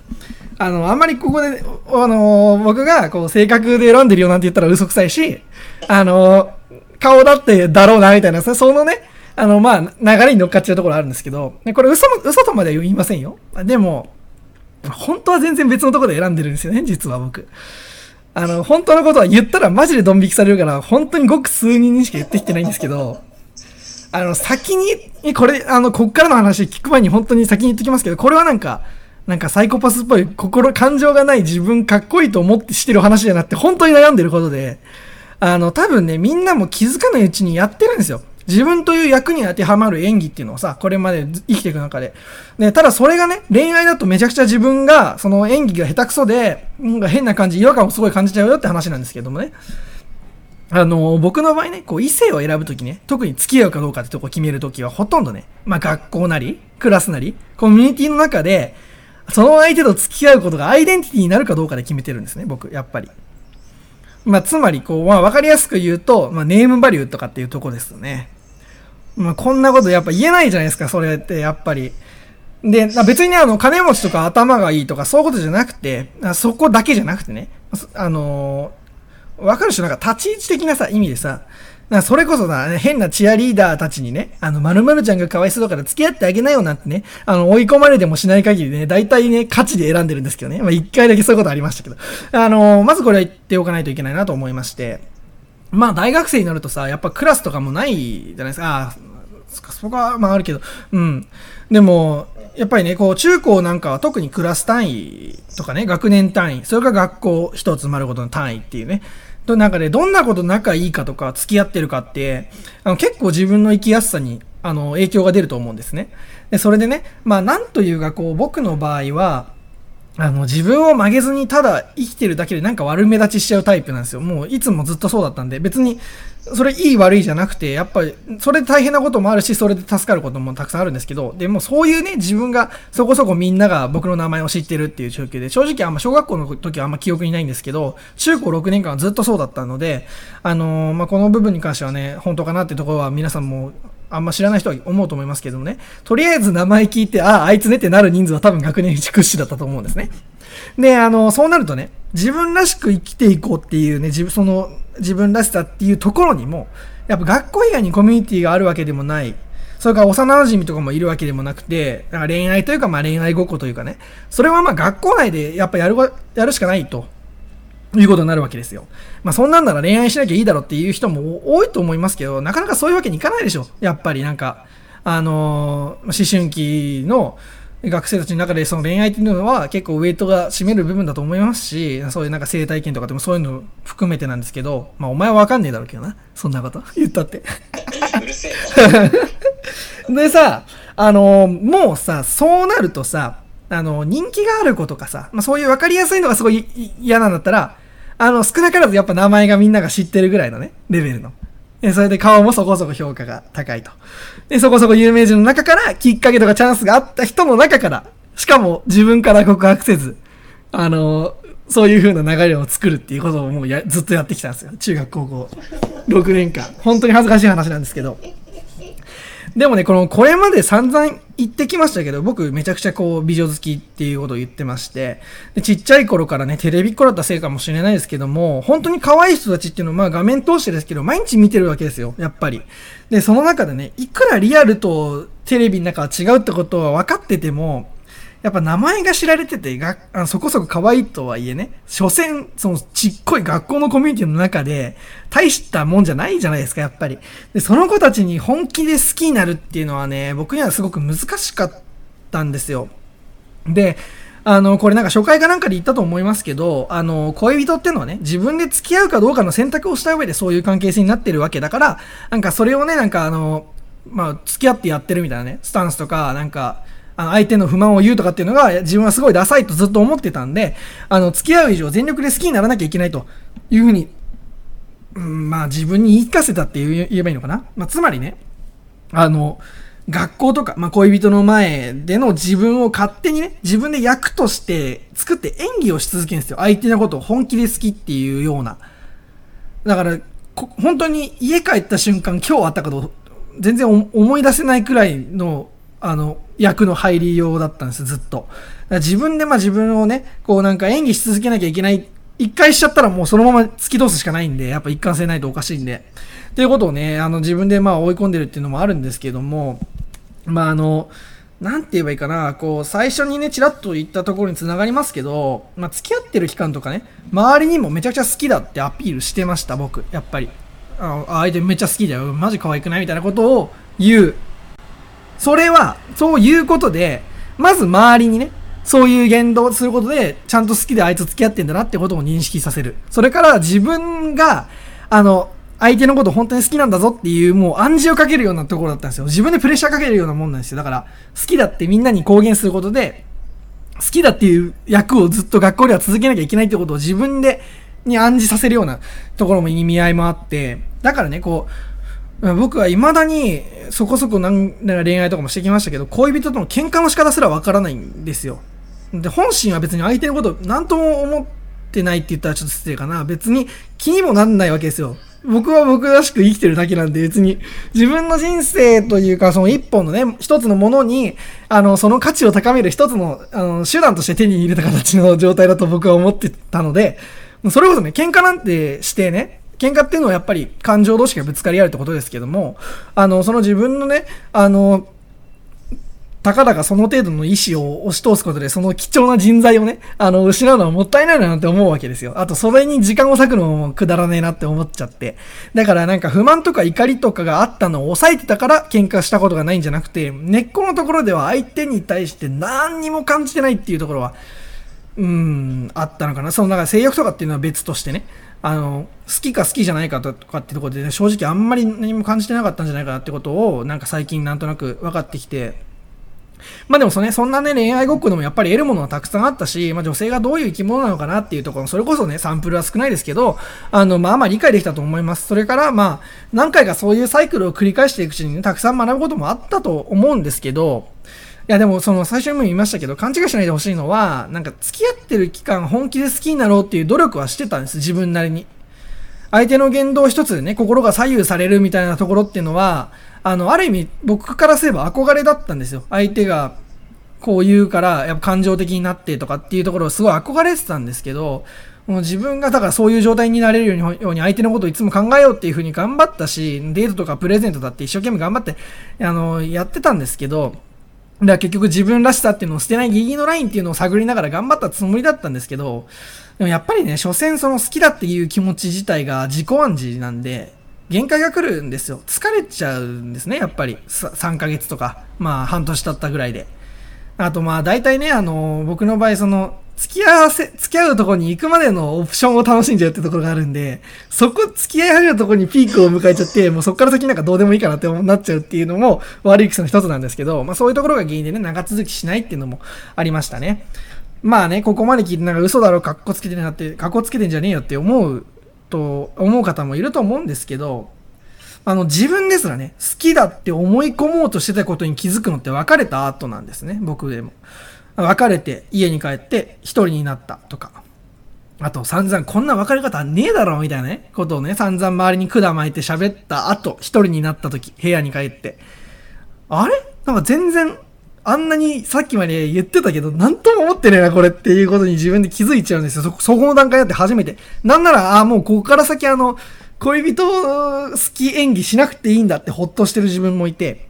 Speaker 1: あの、あんまりここで、あのー僕が、こう、性格で選んでるよなんて言ったら嘘くさいし、あのー顔だってだろうな、みたいな、そそのね、あの、まあ、流れに乗っかっちゃうところあるんですけど、これ嘘も、嘘とまでは言いませんよ。でも、本当は全然別のところで選んでるんですよね、実は僕。あの、本当のことは言ったらマジでドン引きされるから、本当にごく数人にしか言ってきてないんですけど、あの、先に、これ、あの、こっからの話聞く前に本当に先に言ってきますけど、これはなんか、なんかサイコパスっぽい心、感情がない自分かっこいいと思ってしてる話じゃなくて、本当に悩んでることで、あの、多分ね、みんなも気づかないうちにやってるんですよ。自分という役に当てはまる演技っていうのをさ、これまで生きていく中で。ね、ただそれがね、恋愛だとめちゃくちゃ自分が、その演技が下手くそで、なんか変な感じ、違和感をすごい感じちゃうよって話なんですけどもね。あの、僕の場合ね、こう、異性を選ぶときね、特に付き合うかどうかってとこ決めるときは、ほとんどね、まあ学校なり、クラスなり、コミュニティの中で、その相手と付き合うことがアイデンティティになるかどうかで決めてるんですね、僕、やっぱり。まあ、つまり、こう、まあ、わかりやすく言うと、まあ、ネームバリューとかっていうとこですよね。まあ、こんなことやっぱ言えないじゃないですか、それって、やっぱり。で、別にね、あの、金持ちとか頭がいいとか、そういうことじゃなくて、そこだけじゃなくてね、あのーわかる人なんか立ち位置的なさ、意味でさ、なそれこそな、変なチアリーダーたちにね、あの、〇〇ちゃんがかわいそうだから付き合ってあげなよなんてね、あの、追い込まれてもしない限りね、大体ね、価値で選んでるんですけどね。まあ一回だけそういうことありましたけど。あのまずこれは言っておかないといけないなと思いまして、まあ大学生になるとさ、やっぱクラスとかもないじゃないですか。ああ、そっかそこはまああるけど、うん。でも、やっぱりね、こう、中高なんかは特にクラス単位とかね、学年単位、それから学校一つ丸ごとの単位っていうね、となんかね、どんなこと仲いいかとか、付き合ってるかって、あの結構自分の生きやすさに、あの、影響が出ると思うんですね。で、それでね、まあ、なんというか、こう、僕の場合は、あの、自分を曲げずにただ生きてるだけでなんか悪目立ちしちゃうタイプなんですよ。もういつもずっとそうだったんで、別に、それいい悪いじゃなくて、やっぱり、それで大変なこともあるし、それで助かることもたくさんあるんですけど、でもそういうね、自分がそこそこみんなが僕の名前を知ってるっていう状況で、正直あんま小学校の時はあんま記憶にないんですけど、中高6年間はずっとそうだったので、あのーまあ、この部分に関してはね、本当かなってところは皆さんもあんま知らない人は思うと思いますけどもね、とりあえず名前聞いて、ああ、あいつねってなる人数は多分学年一屈指だったと思うんですね。で、あの、そうなるとね、自分らしく生きていこうっていうね、自分、その、自分らしさっていうところにも、やっぱ学校以外にコミュニティがあるわけでもない。それから幼馴染とかもいるわけでもなくて、だから恋愛というか、まあ恋愛ごっこというかね、それはまあ学校内でやっぱやる、やるしかないと。いうことになるわけですよ。まあそんなんなら恋愛しなきゃいいだろっていう人も多いと思いますけど、なかなかそういうわけにいかないでしょ。やっぱりなんか、あのー思春期の学生たちの中でその恋愛っていうのは結構ウェイトが占める部分だと思いますし、そういうなんか生体験とかでもそういうの含めてなんですけど、まあお前はわかんねえだろうけどな。そんなこと言ったって。
Speaker 2: うるせえな。
Speaker 1: でさ、あのーもうさ、そうなるとさ、あのー人気がある子とかさ、まあそういう分かりやすいのがすごいい嫌なんだったら、あの、少なからずやっぱ名前がみんなが知ってるぐらいのね、レベルの。でそれで顔もそこそこ評価が高いと。で、そこそこ有名人の中から、きっかけとかチャンスがあった人の中から、しかも自分から告白せず、あのーそういう風な流れを作るっていうことをもうずっとやってきたんですよ。中学高校6年間。本当に恥ずかしい話なんですけど。でもね、この、これまで散々言ってきましたけど、僕めちゃくちゃこう、美女好きっていうことを言ってまして、でちっちゃい頃からね、テレビっ子だったせいかもしれないですけども、本当に可愛い人たちっていうのは、まあ画面通してですけど、毎日見てるわけですよ、やっぱり。で、その中でね、いくらリアルとテレビの中は違うってことは分かってても、やっぱ名前が知られてて、があのそこそこ可愛いとはいえね、所詮、そのちっこい学校のコミュニティの中で、大したもんじゃないじゃないですか、やっぱり。で、その子たちに本気で好きになるっていうのはね、僕にはすごく難しかったんですよ。で、あの、これなんか初回かなんかで言ったと思いますけど、あの、恋人っていうのはね、自分で付き合うかどうかの選択をした上でそういう関係性になってるわけだから、なんかそれをね、なんかあの、まあ、付き合ってやってるみたいなね、スタンスとか、なんか、あの、相手の不満を言うとかっていうのが、自分はすごいダサいとずっと思ってたんで、あの、付き合う以上全力で好きにならなきゃいけないというふうに、うん、まあ自分に言い聞かせたって言えばいいのかな？まあ、つまりね、あの、学校とか、まあ、恋人の前での自分を勝手にね、自分で役として作って演技をし続けるんですよ。相手のことを本気で好きっていうような。だから、本当に家帰った瞬間、今日あったこと、全然思い出せないくらいの、あの、役の入りようだったんです、ずっと。自分でまあ自分をね、こうなんか演技し続けなきゃいけない。一回しちゃったらもうそのまま突き通すしかないんで、やっぱ一貫性ないとおかしいんで。っていうことをね、あの自分でまあ追い込んでるっていうのもあるんですけども、まああの、なんて言えばいいかな、こう、最初にね、ちらっと言ったところに繋がりますけど、まあ、付き合ってる期間とかね、周りにもめちゃくちゃ好きだってアピールしてました、僕、やっぱり。ああ相手めっちゃ好きだよ、マジ可愛くない？みたいなことを言う。それは、そういうことで、まず周りにね、そういう言動をすることで、ちゃんと好きであいつ付き合ってんだなってことを認識させる。それから自分が、あの、相手のこと本当に好きなんだぞっていう、もう暗示をかけるようなところだったんですよ。自分でプレッシャーかけるようなもんなんですよ。だから、好きだってみんなに公言することで、好きだっていう役をずっと学校では続けなきゃいけないってことを自分で、に暗示させるようなところも意味合いもあって、だからね、こう、僕は未だにそこそこなんなんか恋愛とかもしてきましたけど、恋人との喧嘩の仕方すらわからないんですよ。で、本心は別に相手のこと何とも思ってないって言ったらちょっと失礼かな。別に気にもなんないわけですよ。僕は僕らしく生きてるだけなんで別に自分の人生というかその一本のね、一つのものに、あの、その価値を高める一つの、あの、手段として手に入れた形の状態だと僕は思ってたので、それこそね、喧嘩なんてしてね、喧嘩っていうのはやっぱり感情同士がぶつかり合うってことですけども、あの、その自分のね、あの、たかだかその程度の意思を押し通すことで、その貴重な人材をね、あの、失うのはもったいないなって思うわけですよ。あと、それに時間を割くのもくだらねえなって思っちゃって。だからなんか不満とか怒りとかがあったのを抑えてたから喧嘩したことがないんじゃなくて、根っこのところでは相手に対して何にも感じてないっていうところは、うん、あったのかな。その、なんか性欲とかっていうのは別としてね。あの、好きか好きじゃないかとかってところで、ね、正直あんまり何も感じてなかったんじゃないかなってことを、なんか最近なんとなく分かってきて、まあでもそ,、ね、そんなね、恋愛ごっこでもやっぱり得るものはたくさんあったし、まあ女性がどういう生き物なのかなっていうところ、それこそね、サンプルは少ないですけど、あの、まあまあ理解できたと思います。それからまあ、何回かそういうサイクルを繰り返していくうちにね、たくさん学ぶこともあったと思うんですけど、いやでもその最初にも言いましたけど、勘違いしないでほしいのは、なんか付き合ってる期間本気で好きになろうっていう努力はしてたんです、自分なりに。相手の言動一つでね、心が左右されるみたいなところっていうのは、あの、ある意味僕からすれば憧れだったんですよ。相手がこう言うから、やっぱ感情的になってとかっていうところをすごい憧れてたんですけど、もう自分がだからそういう状態になれるようにように相手のことをいつも考えようっていうふうに頑張ったし、デートとかプレゼントだって一生懸命頑張って、あの、やってたんですけど、だから結局自分らしさっていうのを捨てないギリギリのラインっていうのを探りながら頑張ったつもりだったんですけど、でもやっぱりね、所詮その好きだっていう気持ち自体が自己暗示なんで、限界が来るんですよ。疲れちゃうんですね、やっぱり。3ヶ月とか、まあ半年経ったぐらいで。あとまあ大体ね、あの、僕の場合その、付き合わせ、付き合うとこに行くまでのオプションを楽しんじゃうってところがあるんで、そこ付き合い始めたとこにピークを迎えちゃって、もうそこから先なんかどうでもいいかなってなっちゃうっていうのも悪い癖の一つなんですけど、まあそういうところが原因でね、長続きしないっていうのもありましたね。まあね、ここまで聞いてなんか嘘だろ、かっこつけてなって、かっこつけてんじゃねえよって思うと、思う方もいると思うんですけど、あの、自分ですらね、好きだって思い込もうとしてたことに気づくのって別れた後なんですね、僕でも。別れて家に帰って一人になったとか。あと散々こんな別れ方ねえだろみたいなね、ことをね、散々周りに管巻いて喋った後、一人になった時、部屋に帰って。あれ？なんか全然、あんなにさっきまで言ってたけど、なんとも思ってねえな、これっていうことに自分で気づいちゃうんですよ。そ、そこの段階だって初めて。なんなら、あ、もうここから先あの、恋人好き演技しなくていいんだってほっとしてる自分もいて。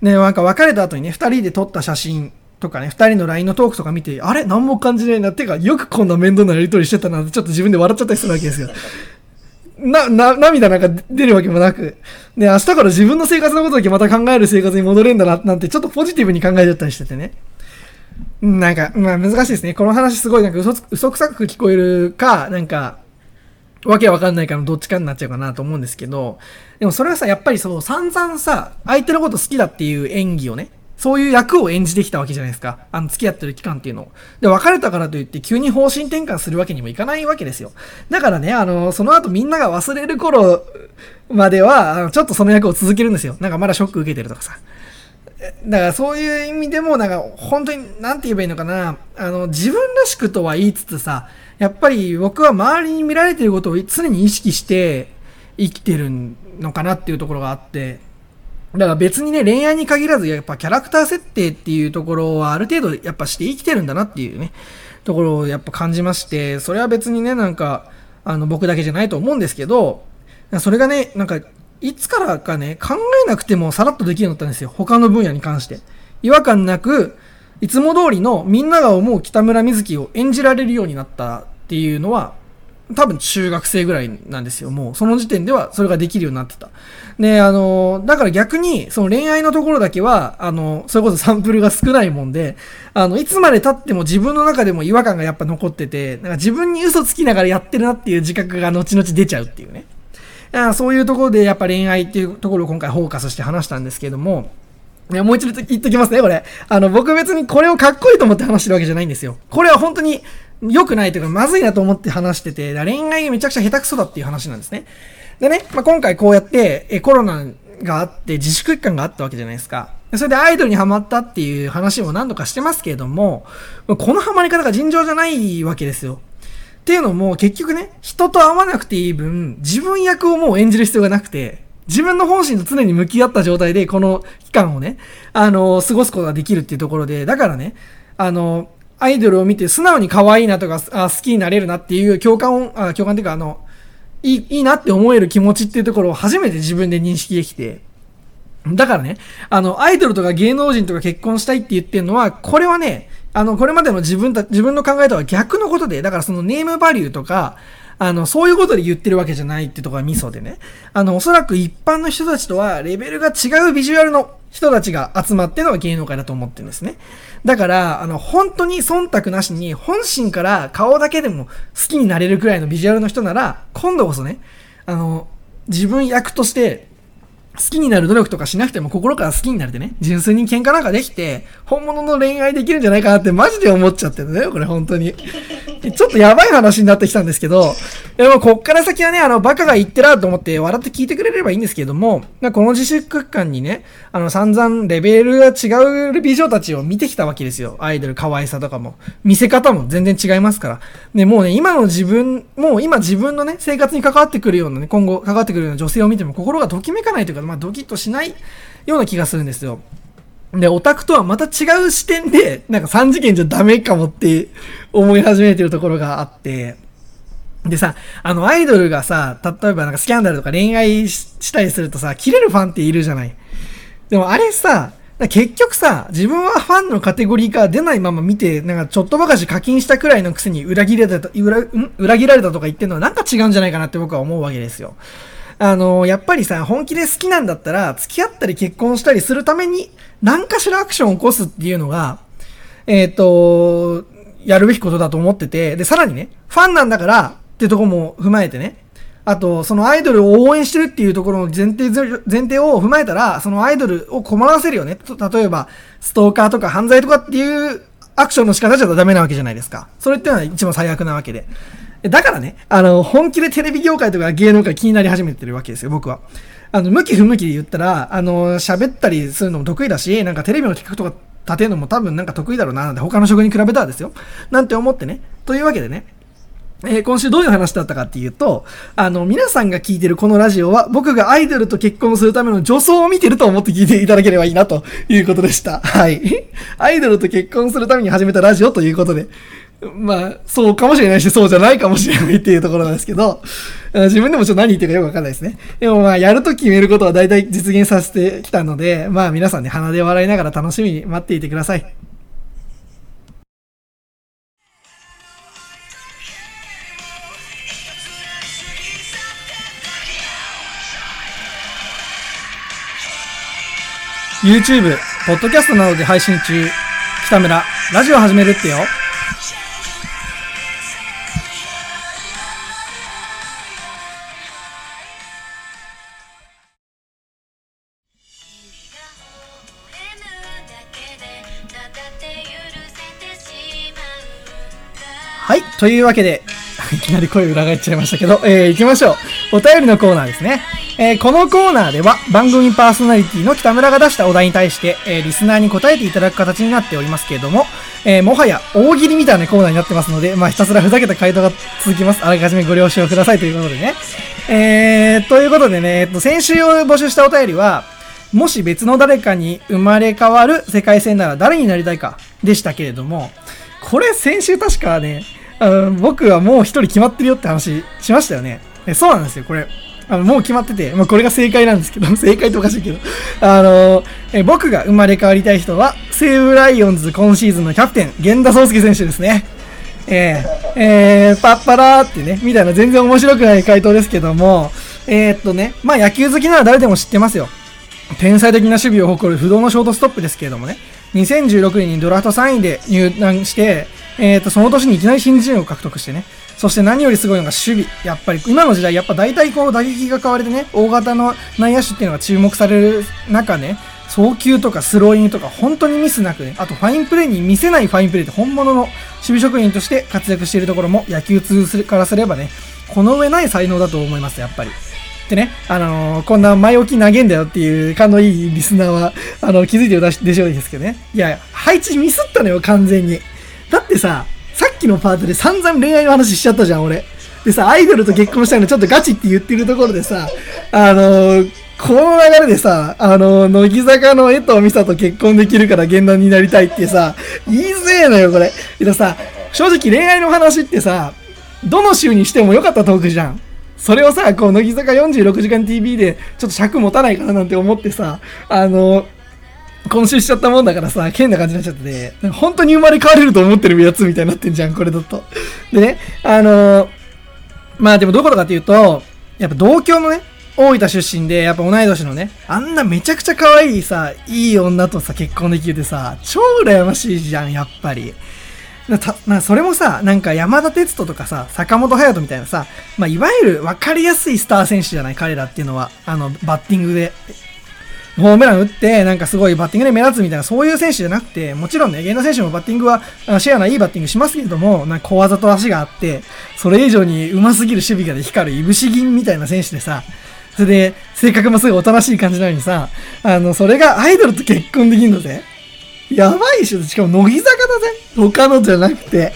Speaker 1: ね、なんか別れた後にね、二人で撮った写真とかね、二人の LINE のトークとか見て、あれ？何も感じないな。ってか、よくこんな面倒なやりとりしてたなって、ちょっと自分で笑っちゃったりするわけですよ。な、な、涙なんか出るわけもなく。で、明日から自分の生活のことだけまた考える生活に戻れるんだな、なんて、ちょっとポジティブに考えちゃったりしててね。なんか、まあ難しいですね。この話すごいなんか嘘嘘くさく聞こえるか、なんか、わけわかんないかのどっちかになっちゃうかなと思うんですけど、でもそれはさ、やっぱりそう、散々さ、相手のこと好きだっていう演技をね、そういう役を演じてきたわけじゃないですか。あの、付き合ってる期間っていうのを。で、別れたからといって急に方針転換するわけにもいかないわけですよ。だからね、あの、その後みんなが忘れる頃までは、ちょっとその役を続けるんですよ。なんかまだショック受けてるとかさ。だからそういう意味でも、なんか本当に、なんて言えばいいのかな。あの、自分らしくとは言いつつさ、やっぱり僕は周りに見られてることを常に意識して生きてるのかなっていうところがあって、だから別にね、恋愛に限らず、やっぱキャラクター設定っていうところはある程度やっぱして生きてるんだなっていうね、ところをやっぱ感じまして、それは別にね、なんか、あの、僕だけじゃないと思うんですけど、それがね、なんか、いつからかね、考えなくてもさらっとできるようになったんですよ。他の分野に関して。違和感なく、いつも通りのみんなが思う北村瑞希を演じられるようになったっていうのは、多分中学生ぐらいなんですよ。もう、その時点ではそれができるようになってた。で、あの、だから逆に、その恋愛のところだけは、あの、それこそサンプルが少ないもんで、あの、いつまで経っても自分の中でも違和感がやっぱ残ってて、なんか自分に嘘つきながらやってるなっていう自覚が後々出ちゃうっていうね。そういうところでやっぱ恋愛っていうところを今回フォーカスして話したんですけども、いや、もう一度言っときますね、これ。あの、僕別にこれをかっこいいと思って話してるわけじゃないんですよ。これは本当に、良くないというか、まずいなと思って話してて、恋愛がめちゃくちゃ下手くそだっていう話なんですね。でね、まあ、今回こうやって、え、コロナがあって自粛期間があったわけじゃないですか。それでアイドルにハマったっていう話も何度かしてますけれども、このハマり方が尋常じゃないわけですよ。っていうのも、結局ね、人と会わなくていい分、自分役をもう演じる必要がなくて、自分の本心と常に向き合った状態で、この期間をね、あの、過ごすことができるっていうところで、だからね、あの、アイドルを見て素直に可愛いなとか、あ好きになれるなっていう共感を、あ共感っていうか、あの、いい、いいなって思える気持ちっていうところを初めて自分で認識できて、だからね、あの、アイドルとか芸能人とか結婚したいって言ってるのは、これはね、あの、これまでの自分た、自分の考えとは逆のことで、だからそのネームバリューとか、あの、そういうことで言ってるわけじゃないってとこがミソでね。あの、おそらく一般の人たちとはレベルが違うビジュアルの人たちが集まってのが芸能界だと思ってるんですね。だから、あの、本当に忖度なしに、本心から顔だけでも好きになれるくらいのビジュアルの人なら、今度こそね、あの、自分役として好きになる努力とかしなくても心から好きになれてね、純粋に喧嘩なんかできて、本物の恋愛できるんじゃないかなってマジで思っちゃってるね、これ本当に。ちょっとやばい話になってきたんですけど、でもこっから先はね、あの、バカが言ってらと思って笑って聞いてくれればいいんですけども、この自粛区間にね、あの、散々レベルが違う美女たちを見てきたわけですよ。アイドル可愛さとかも。見せ方も全然違いますから。で、もうね、今の自分、もう今自分のね、生活に関わってくるようなね、今後関わってくるような女性を見ても心がときめかないというか、まあ、ドキッとしないような気がするんですよ。で、オタクとはまた違う視点で、なんか3次元じゃダメかもって思い始めてるところがあって、でさ、あの、アイドルがさ、例えばなんかスキャンダルとか恋愛したりするとさ、切れるファンっているじゃない。でもあれさ、結局さ、自分はファンのカテゴリーから出ないまま見て、なんかちょっとばかし課金したくらいのくせに裏切られた、裏裏切られたとか言ってるのはなんか違うんじゃないかなって僕は思うわけですよ。あの、やっぱりさ、本気で好きなんだったら、付き合ったり結婚したりするために、何かしらアクションを起こすっていうのが、えっ、と、やるべきことだと思ってて、で、さらにね、ファンなんだからってとこも踏まえてね、あと、そのアイドルを応援してるっていうところの前提、前提を踏まえたら、そのアイドルを困らせるよね。例えば、ストーカーとか犯罪とかっていうアクションの仕方じゃダメなわけじゃないですか。それっていうのは一番最悪なわけで。だからね、あの、本気でテレビ業界とか芸能界気になり始めてるわけですよ、僕は。あの、向き不向きで言ったら、あの、喋ったりするのも得意だし、なんかテレビの企画とか立てるのも多分なんか得意だろうな、なんて他の職に比べたらですよ。なんて思ってね。というわけでね、えー、今週どういう話だったかっていうと、あの、皆さんが聞いてるこのラジオは、僕がアイドルと結婚するための女装を見てると思って聞いていただければいいなということでした。はい。アイドルと結婚するために始めたラジオということで、まあ、そうかもしれないし、そうじゃないかもしれないっていうところなんですけど、自分でもちょっと何言ってるかよくわかんないですね。でもまあ、やると決めることは大体実現させてきたので、まあ皆さんね、鼻で笑いながら楽しみに待っていてください。YouTube、ポッドキャストなどで配信中。北村、ラジオ始めるってよ。というわけで、いきなり声裏返っちゃいましたけど、えー、行きましょう。お便りのコーナーですね。えー、このコーナーでは番組パーソナリティの北村が出したお題に対して、えー、リスナーに答えていただく形になっておりますけれども、えー、もはや大喜利みたいなコーナーになってますので、まあ、ひたすらふざけた回答が続きます。あらかじめご了承くださいということでね。えー、ということでね、えっと、先週を募集したお便りは、もし別の誰かに生まれ変わる世界線なら誰になりたいかでしたけれども、これ先週確かね、僕はもう一人決まってるよって話しましたよね。えそうなんですよ、これ。あの、もう決まってて、まあ、これが正解なんですけど、正解っておかしいけど、あの、え僕が生まれ変わりたい人は、西武ライオンズ今シーズンのキャプテン、源田壮介選手ですね。えー、えー、パッパラーってね、みたいな全然面白くない回答ですけども、えー、っとね、まあ野球好きなら誰でも知ってますよ。天才的な守備を誇る不動のショートストップですけれどもね、2016年にドラフト3位で入団して、えー、と、その年にいきなり新人を獲得してね、そして何よりすごいのが守備。やっぱり今の時代、やっぱ大体こう打撃が変わりでね、大型の内野手っていうのが注目される中ね、送球とかスローインとか本当にミスなくね、あとファインプレーに見せないファインプレーって本物の守備職人として活躍しているところも野球通するからすればね、この上ない才能だと思います、やっぱり。でね、あのー、こんな前置き投げんだよっていう勘のいいリスナーは、あの、気づいてるでしょうですけどね。いや、配置ミスったのよ、完全に。だってさ、さっきのパートで散々恋愛の話しちゃったじゃん、俺。でさ、アイドルと結婚したいのちょっとガチって言ってるところでさ、あのー、この流れでさ、あのー、乃木坂の江藤美沙と結婚できるから現段になりたいってさ、言いづえのよ、これ。けどさ、正直恋愛の話ってさ、どの週にしてもよかったトークじゃん。それをさ、こう、乃木坂46時間 TV で、ちょっと尺持たないかななんて思ってさ、あのー、今週しちゃったもんだからさ、変な感じになっちゃってて、本当に生まれ変われると思ってるやつみたいになってんじゃん、これだと。でね、あのー、まあでもどころかっていうと、やっぱ同郷のね、大分出身で、やっぱ同い年のね、あんなめちゃくちゃ可愛いさ、いい女とさ、結婚できるってさ、超羨ましいじゃん、やっぱり。たまあ、それもさ、なんか山田哲人とかさ、坂本勇人みたいなさ、まあ、いわゆる分かりやすいスター選手じゃない、彼らっていうのは。あの、バッティングでホームラン打って、なんかすごいバッティングで目立つみたいな、そういう選手じゃなくて、もちろんね、源田選手もバッティングは、シェアないいバッティングしますけれども、なんか小技と足があって、それ以上に上手すぎる守備がで光るいぶし銀みたいな選手でさ、それで、性格もすごいおとなしい感じなのにさ、あの、それがアイドルと結婚できるのぜ。やばいでしょ。しかも乃木坂だぜ。他のじゃなくて。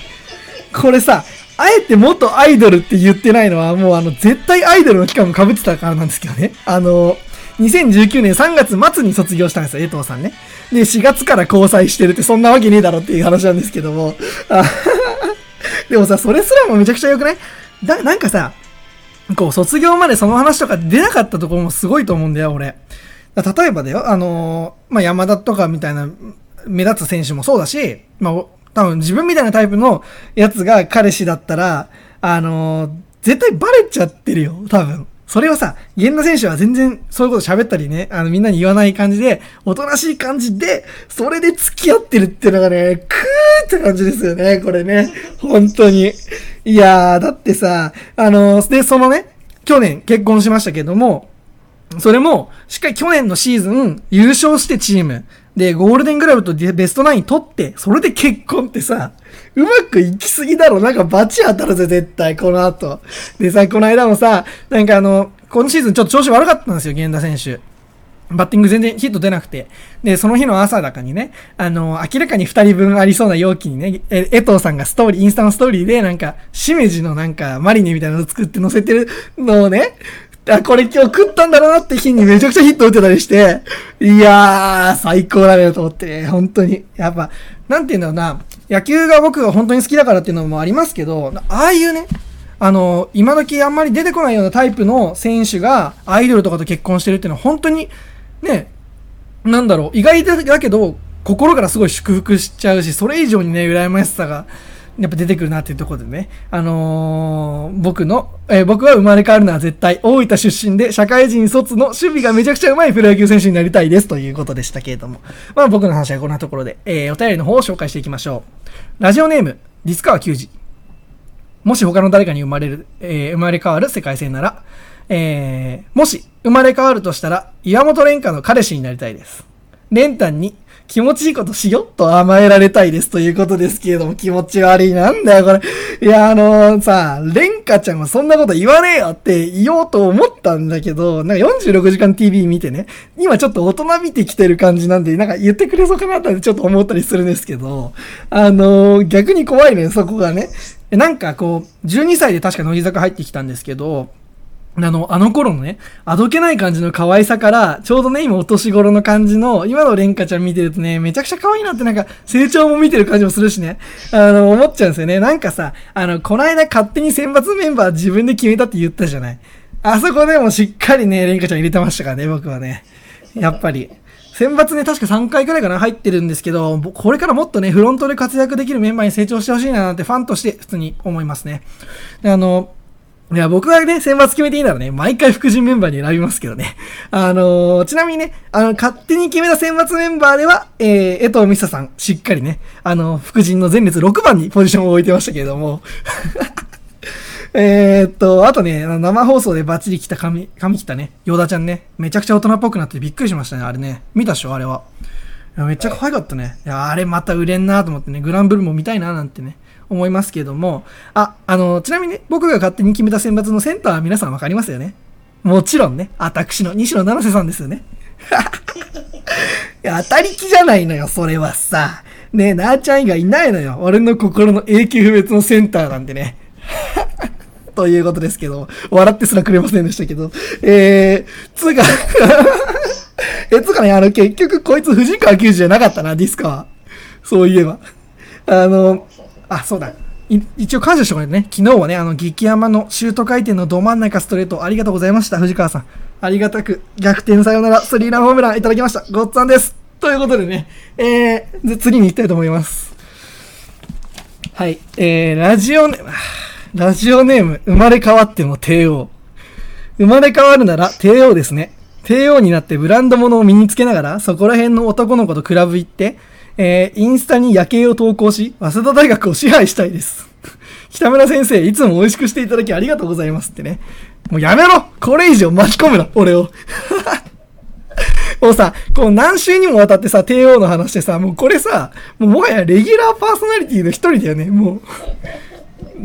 Speaker 1: これさ、あえて元アイドルって言ってないのは、もうあの、絶対アイドルの期間も被ってたからなんですけどね。あの、2019年3月末に卒業したんですよ、江藤さんね。で、4月から交際してるってそんなわけねえだろっていう話なんですけども。でもさ、それすらもめちゃくちゃ良くない？だ、なんかさ、こう、卒業までその話とか出なかったところもすごいと思うんだよ、俺。例えばだよ、あのー、まあ、山田とかみたいな目立つ選手もそうだし、まあ、多分自分みたいなタイプのやつが彼氏だったら、あのー、絶対バレちゃってるよ、多分。それをさ、源田選手は全然そういうこと喋ったりね、あのみんなに言わない感じで、おとなしい感じで、それで付き合ってるっていうのがね、クーって感じですよね、これね。本当に。いやー、だってさ、あので、そのね、去年結婚しましたけども、それも、しっかり去年のシーズン優勝してチーム、で、ゴールデングラブとベストナイン取って、それで結婚ってさ、うまくいきすぎだろ。なんかバチ当たるぜ、絶対、この後。でさ、この間もさ、なんかあの、今シーズンちょっと調子悪かったんですよ、源田選手。バッティング全然ヒット出なくて。で、その日の朝だかにね、あの、明らかに二人分ありそうな容器にね、え、江藤さんがストーリー、インスタのストーリーで、なんか、しめじのなんか、マリネみたいなのを作って載せてるのをね、あ、これ今日食ったんだろうなって日にめちゃくちゃヒット打ってたりして、いやー、最高だねと思って、本当に。やっぱ、なんて言うんだろうな、野球が僕が本当に好きだからっていうのもありますけど、ああいうね、あの、今時あんまり出てこないようなタイプの選手がアイドルとかと結婚してるっていうのは本当に、ね、なんだろう、意外だけど、心からすごい祝福しちゃうし、それ以上にね、羨ましさが、やっぱ出てくるなっていうところでね、あのー、僕の、えー、僕は生まれ変わるのは絶対、大分出身で、社会人卒の守備がめちゃくちゃ上手いプロ野球選手になりたいですということでしたけれども、まあ僕の話はこんなところで、えー、お便りの方を紹介していきましょう。ラジオネーム、ディスカワ球児。もし他の誰かに生まれる、えー、生まれ変わる世界線なら、えー、もし生まれ変わるとしたら、岩本蓮華の彼氏になりたいです。蓮ンに気持ちいいことしよっと甘えられたいですということですけれども、気持ち悪い。なんだよ、これ。いや、あのー、さ、レンカちゃんはそんなこと言わねえよって言おうと思ったんだけど、なんか46時間 TV 見てね、今ちょっと大人見てきてる感じなんで、なんか言ってくれそうかなってちょっと思ったりするんですけど、あのー、逆に怖いね、そこがね。なんかこう、12歳で確か乃木坂入ってきたんですけど、あの、あの頃のね、あどけない感じの可愛さから、ちょうどね、今お年頃の感じの、今のレンカちゃん見てるとね、めちゃくちゃ可愛いなってなんか、成長も見てる感じもするしね、あの、思っちゃうんですよね。なんかさ、あの、この間勝手に選抜メンバー自分で決めたって言ったじゃない。あそこでもしっかりね、レンカちゃん入れてましたからね、僕はね。やっぱり。選抜ね、確か3回くらいかな、入ってるんですけど、これからもっとね、フロントで活躍できるメンバーに成長してほしいななんてファンとして普通に思いますね。で、あの、いや、僕がね、選抜決めていいならね、毎回副陣メンバーに選びますけどね。あのー、ちなみにね、あの、勝手に決めた選抜メンバーでは、えー、江藤美沙さん、しっかりね、あの、副陣の前列6番にポジションを置いてましたけれども。えっと、あとね、生放送でバッチリ来た髪、髪切ったね、ヨダちゃんね、めちゃくちゃ大人っぽくなってびっくりしましたね、あれね。見たっしょ、あれは。めっちゃ可愛かったね。いや、あれまた売れんなと思ってね、グランブルも見たいななんてね、思いますけども、あ、あの、ちなみにね、僕が勝手に決めた選抜のセンターは皆さんわかりますよねもちろんね、私の西野七瀬さんですよね。いや、当たり気じゃないのよ、それはさ。ねえ、なーちゃん以外いないのよ。俺の心の永久不滅のセンターなんてね。ということですけど、笑ってすらくれませんでしたけど、えー、つうか え、つうかね、あの、結局こいつ藤川球児じゃなかったな、ディスカは。そういえば。あの、あ、そうだ。一応感謝しておかないとね。昨日はね、あの、激山のシュート回転のど真ん中ストレートありがとうございました、藤川さん。ありがたく逆転サヨナラスリーランホームランいただきました。ごっつぁんです。ということでね、えー、次に行きたいと思います。はい、えー、ラジオネーム、ラジオネーム、生まれ変わっても帝王。生まれ変わるなら帝王ですね。帝王になってブランド物を身につけながら、そこら辺の男の子とクラブ行って、えー、インスタに夜景を投稿し、早稲田大学を支配したいです。北村先生、いつも美味しくしていただきありがとうございますってね。もうやめろこれ以上巻き込むな、俺を。もうさ、こう何週にもわたってさ、帝王の話でさ、もうこれさ、もうもはやレギュラーパーソナリティの一人だよね、もう。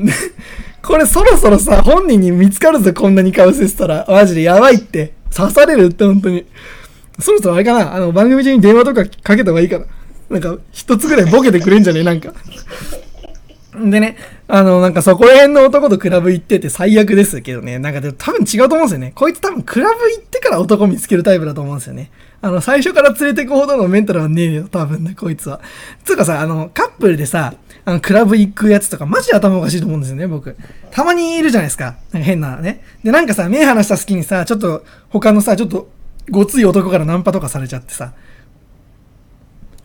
Speaker 1: これそろそろさ、本人に見つかるぞ、こんなにかぶせてたら。マジでやばいって。刺されるって、本当に。そろそろあれかなあの、番組中に電話とかかけた方がいいかな。なんか、一つぐらいボケてくれんじゃね？え なんか。でね、あの、なんかそこら辺の男とクラブ行ってて最悪ですけどね、なんかでも多分違うと思うんですよね。こいつ多分クラブ行ってから男見つけるタイプだと思うんですよね。あの、最初から連れてくほどのメンタルはねえよ、多分ね、こいつは。つうかさ、あの、カップルでさ、あの、クラブ行くやつとか、マジで頭おかしいと思うんですよね、僕。たまにいるじゃないですか。なんか変なね。で、なんかさ、目離した隙にさ、ちょっと、他のさ、ちょっと、ごつい男からナンパとかされちゃってさ、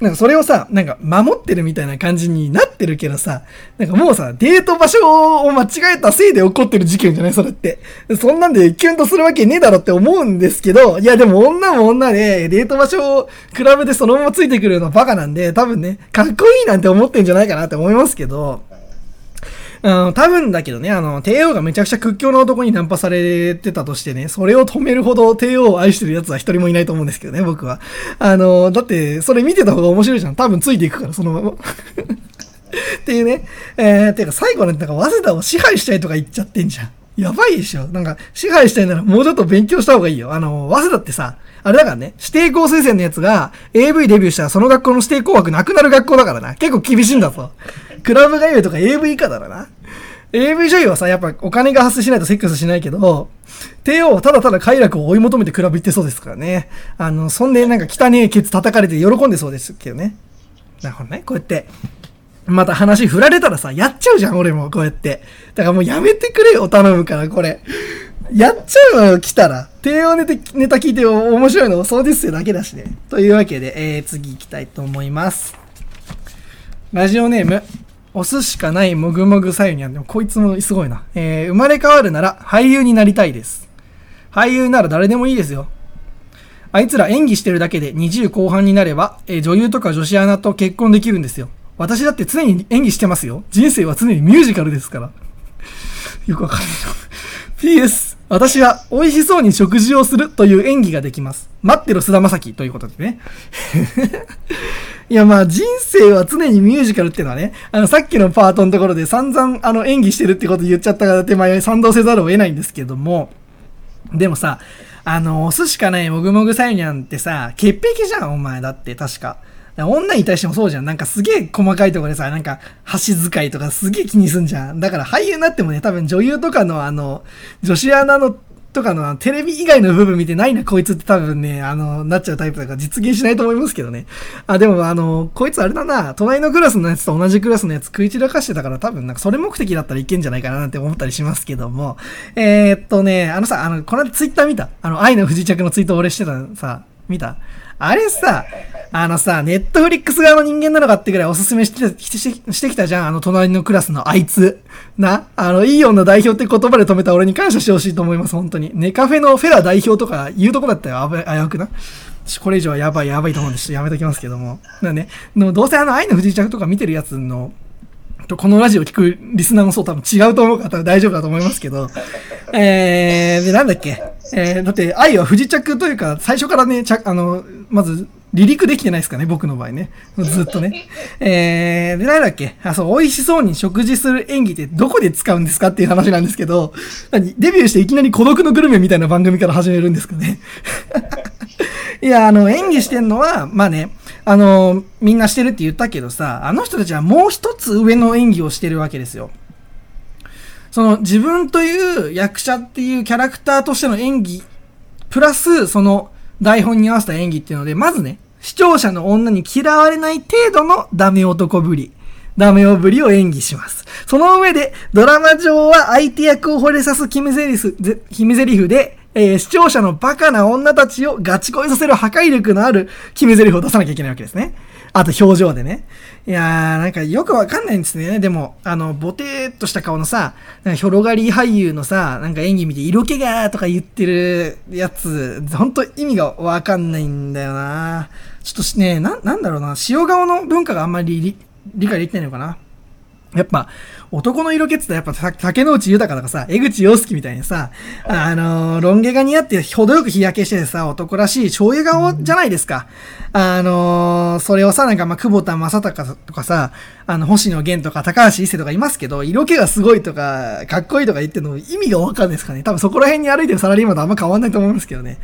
Speaker 1: なんかそれをさ、なんか守ってるみたいな感じになってるけどさ、なんかもうさ、デート場所を間違えたせいで起こってる事件じゃない？それって。そんなんでキュンとするわけねえだろって思うんですけど、いやでも女も女で、デート場所を比べてそのままついてくるのバカなんで、多分ね、かっこいいなんて思ってんじゃないかなって思いますけど、うん、多分だけどね、あの、帝王がめちゃくちゃ屈強な男にナンパされてたとしてね、それを止めるほど帝王を愛してる奴は一人もいないと思うんですけどね、僕は。あの、だって、それ見てた方が面白いじゃん。多分ついていくから、そのまま。っていうね。えー、てか最後ね、なんか、早稲田を支配したいとか言っちゃってんじゃん。やばいでしょ。なんか、支配したいならもうちょっと勉強した方がいいよ。あの、早稲田ってさ、あれだからね、指定校推薦のやつが AV デビューしたらその学校の指定校枠なくなる学校だからな。結構厳しいんだぞ。クラブがゆとか AV 以下だろな。AV 女優はさ、やっぱお金が発生しないとセックスしないけど、帝王はただただ快楽を追い求めてクラブ行ってそうですからね。あの、そんでなんか汚ねえケツ叩かれて喜んでそうですけどね。なるほどね。こうやって、また話振られたらさ、やっちゃうじゃん、俺も、こうやって。だからもうやめてくれよ、頼むから、これ。やっちゃうよ、来たら。帝王ネネタ聞いて面白いのそうですよだけだしね。というわけで、えー、次行きたいと思います。ラジオネーム、押すしかないもぐもぐさゆにゃん。でもこいつもすごいな。えー、生まれ変わるなら俳優になりたいです。俳優なら誰でもいいですよ。あいつら演技してるだけで20後半になれば、えー、女優とか女子アナと結婚できるんですよ。私だって常に演技してますよ。人生は常にミュージカルですから。よくわかんない PS、私は美味しそうに食事をするという演技ができます。待ってろ菅田将暉ということでね。いやまあ人生は常にミュージカルっていうのはね、あのさっきのパートのところで散々あの演技してるってこと言っちゃったから手前賛同せざるを得ないんですけども、でもさ、あの、押すしかないもぐもぐさゆにゃんってさ、潔癖じゃん、お前だって確か。女に対してもそうじゃん。なんかすげえ細かいところでさ、なんか箸使いとかすげえ気にすんじゃん。だから俳優になってもね、多分女優とかのあの、女子アナのとかのテレビ以外の部分見てないな、こいつって多分ね、あの、なっちゃうタイプだから実現しないと思いますけどね。あ、でもあの、こいつあれだな、隣のクラスのやつと同じクラスのやつ食い散らかしてたから多分なんかそれ目的だったらいけんじゃないかななんて思ったりしますけども。えー、っとね、あのさ、あの、この間ツイッター見たあの、愛の不時着のツイート俺してたのさ、見た？あれさ、あのさ、ネットフリックス側の人間なのかってぐらいおすすめしてしてきたじゃん。あの隣のクラスのあいつ。な。あの、いい女代表って言葉で止めた俺に感謝してほしいと思います、本当に。ネカフェのフェラ代表とか言うとこだったよ。危危うくな。これ以上はやばいやばいと思うんで、ちょっとやめときますけども。だね。どうせあの愛の不時着とか見てるやつの、と、このラジオ聞くリスナーもそう多分違うと思うから多分大丈夫だと思いますけど、えー、で、なんだっけ？えー、だって、愛は不時着というか、最初からね、ちゃ、あの、まず、離陸できてないですかね、僕の場合ね。ずっとね。えー、で、なんだっけ？あ、そう、美味しそうに食事する演技ってどこで使うんですかっていう話なんですけど、何？デビューしていきなり孤独のグルメみたいな番組から始めるんですかね。いや、あの、演技してんのは、まあね、あの、みんなしてるって言ったけどさ、あの人たちはもう一つ上の演技をしてるわけですよ。その自分という役者っていうキャラクターとしての演技、プラスその台本に合わせた演技っていうので、まずね、視聴者の女に嫌われない程度のダメ男ぶり、ダメ男ぶりを演技します。その上で、ドラマ上は相手役を惚れさす決め台詞、決め台詞で、えー、視聴者のバカな女たちをガチ恋させる破壊力のある決め台詞を出さなきゃいけないわけですね。あと表情でね。いやー、なんかよくわかんないんですね。でも、あの、ボテーっとした顔のさ、なんか広がり俳優のさ、なんか演技見て色気がーとか言ってるやつ、ほんと意味がわかんないんだよなちょっとね、な、なんだろうな、塩顔の文化があんまり理解できないのかな。やっぱ、男の色気ってやっぱ竹野内豊とかさ、江口洋介みたいにさ、あのー、ロン毛が似合って程よく日焼けしててさ、男らしい醤油顔じゃないですか。あのー、それをさ、なんかまあ、久保田正孝とかさ、あの、星野源とか高橋一生とかいますけど、色気がすごいとか、かっこいいとか言ってるの意味がわかんないですかね。多分そこら辺に歩いてるサラリーマンとあんま変わんないと思いますけどね。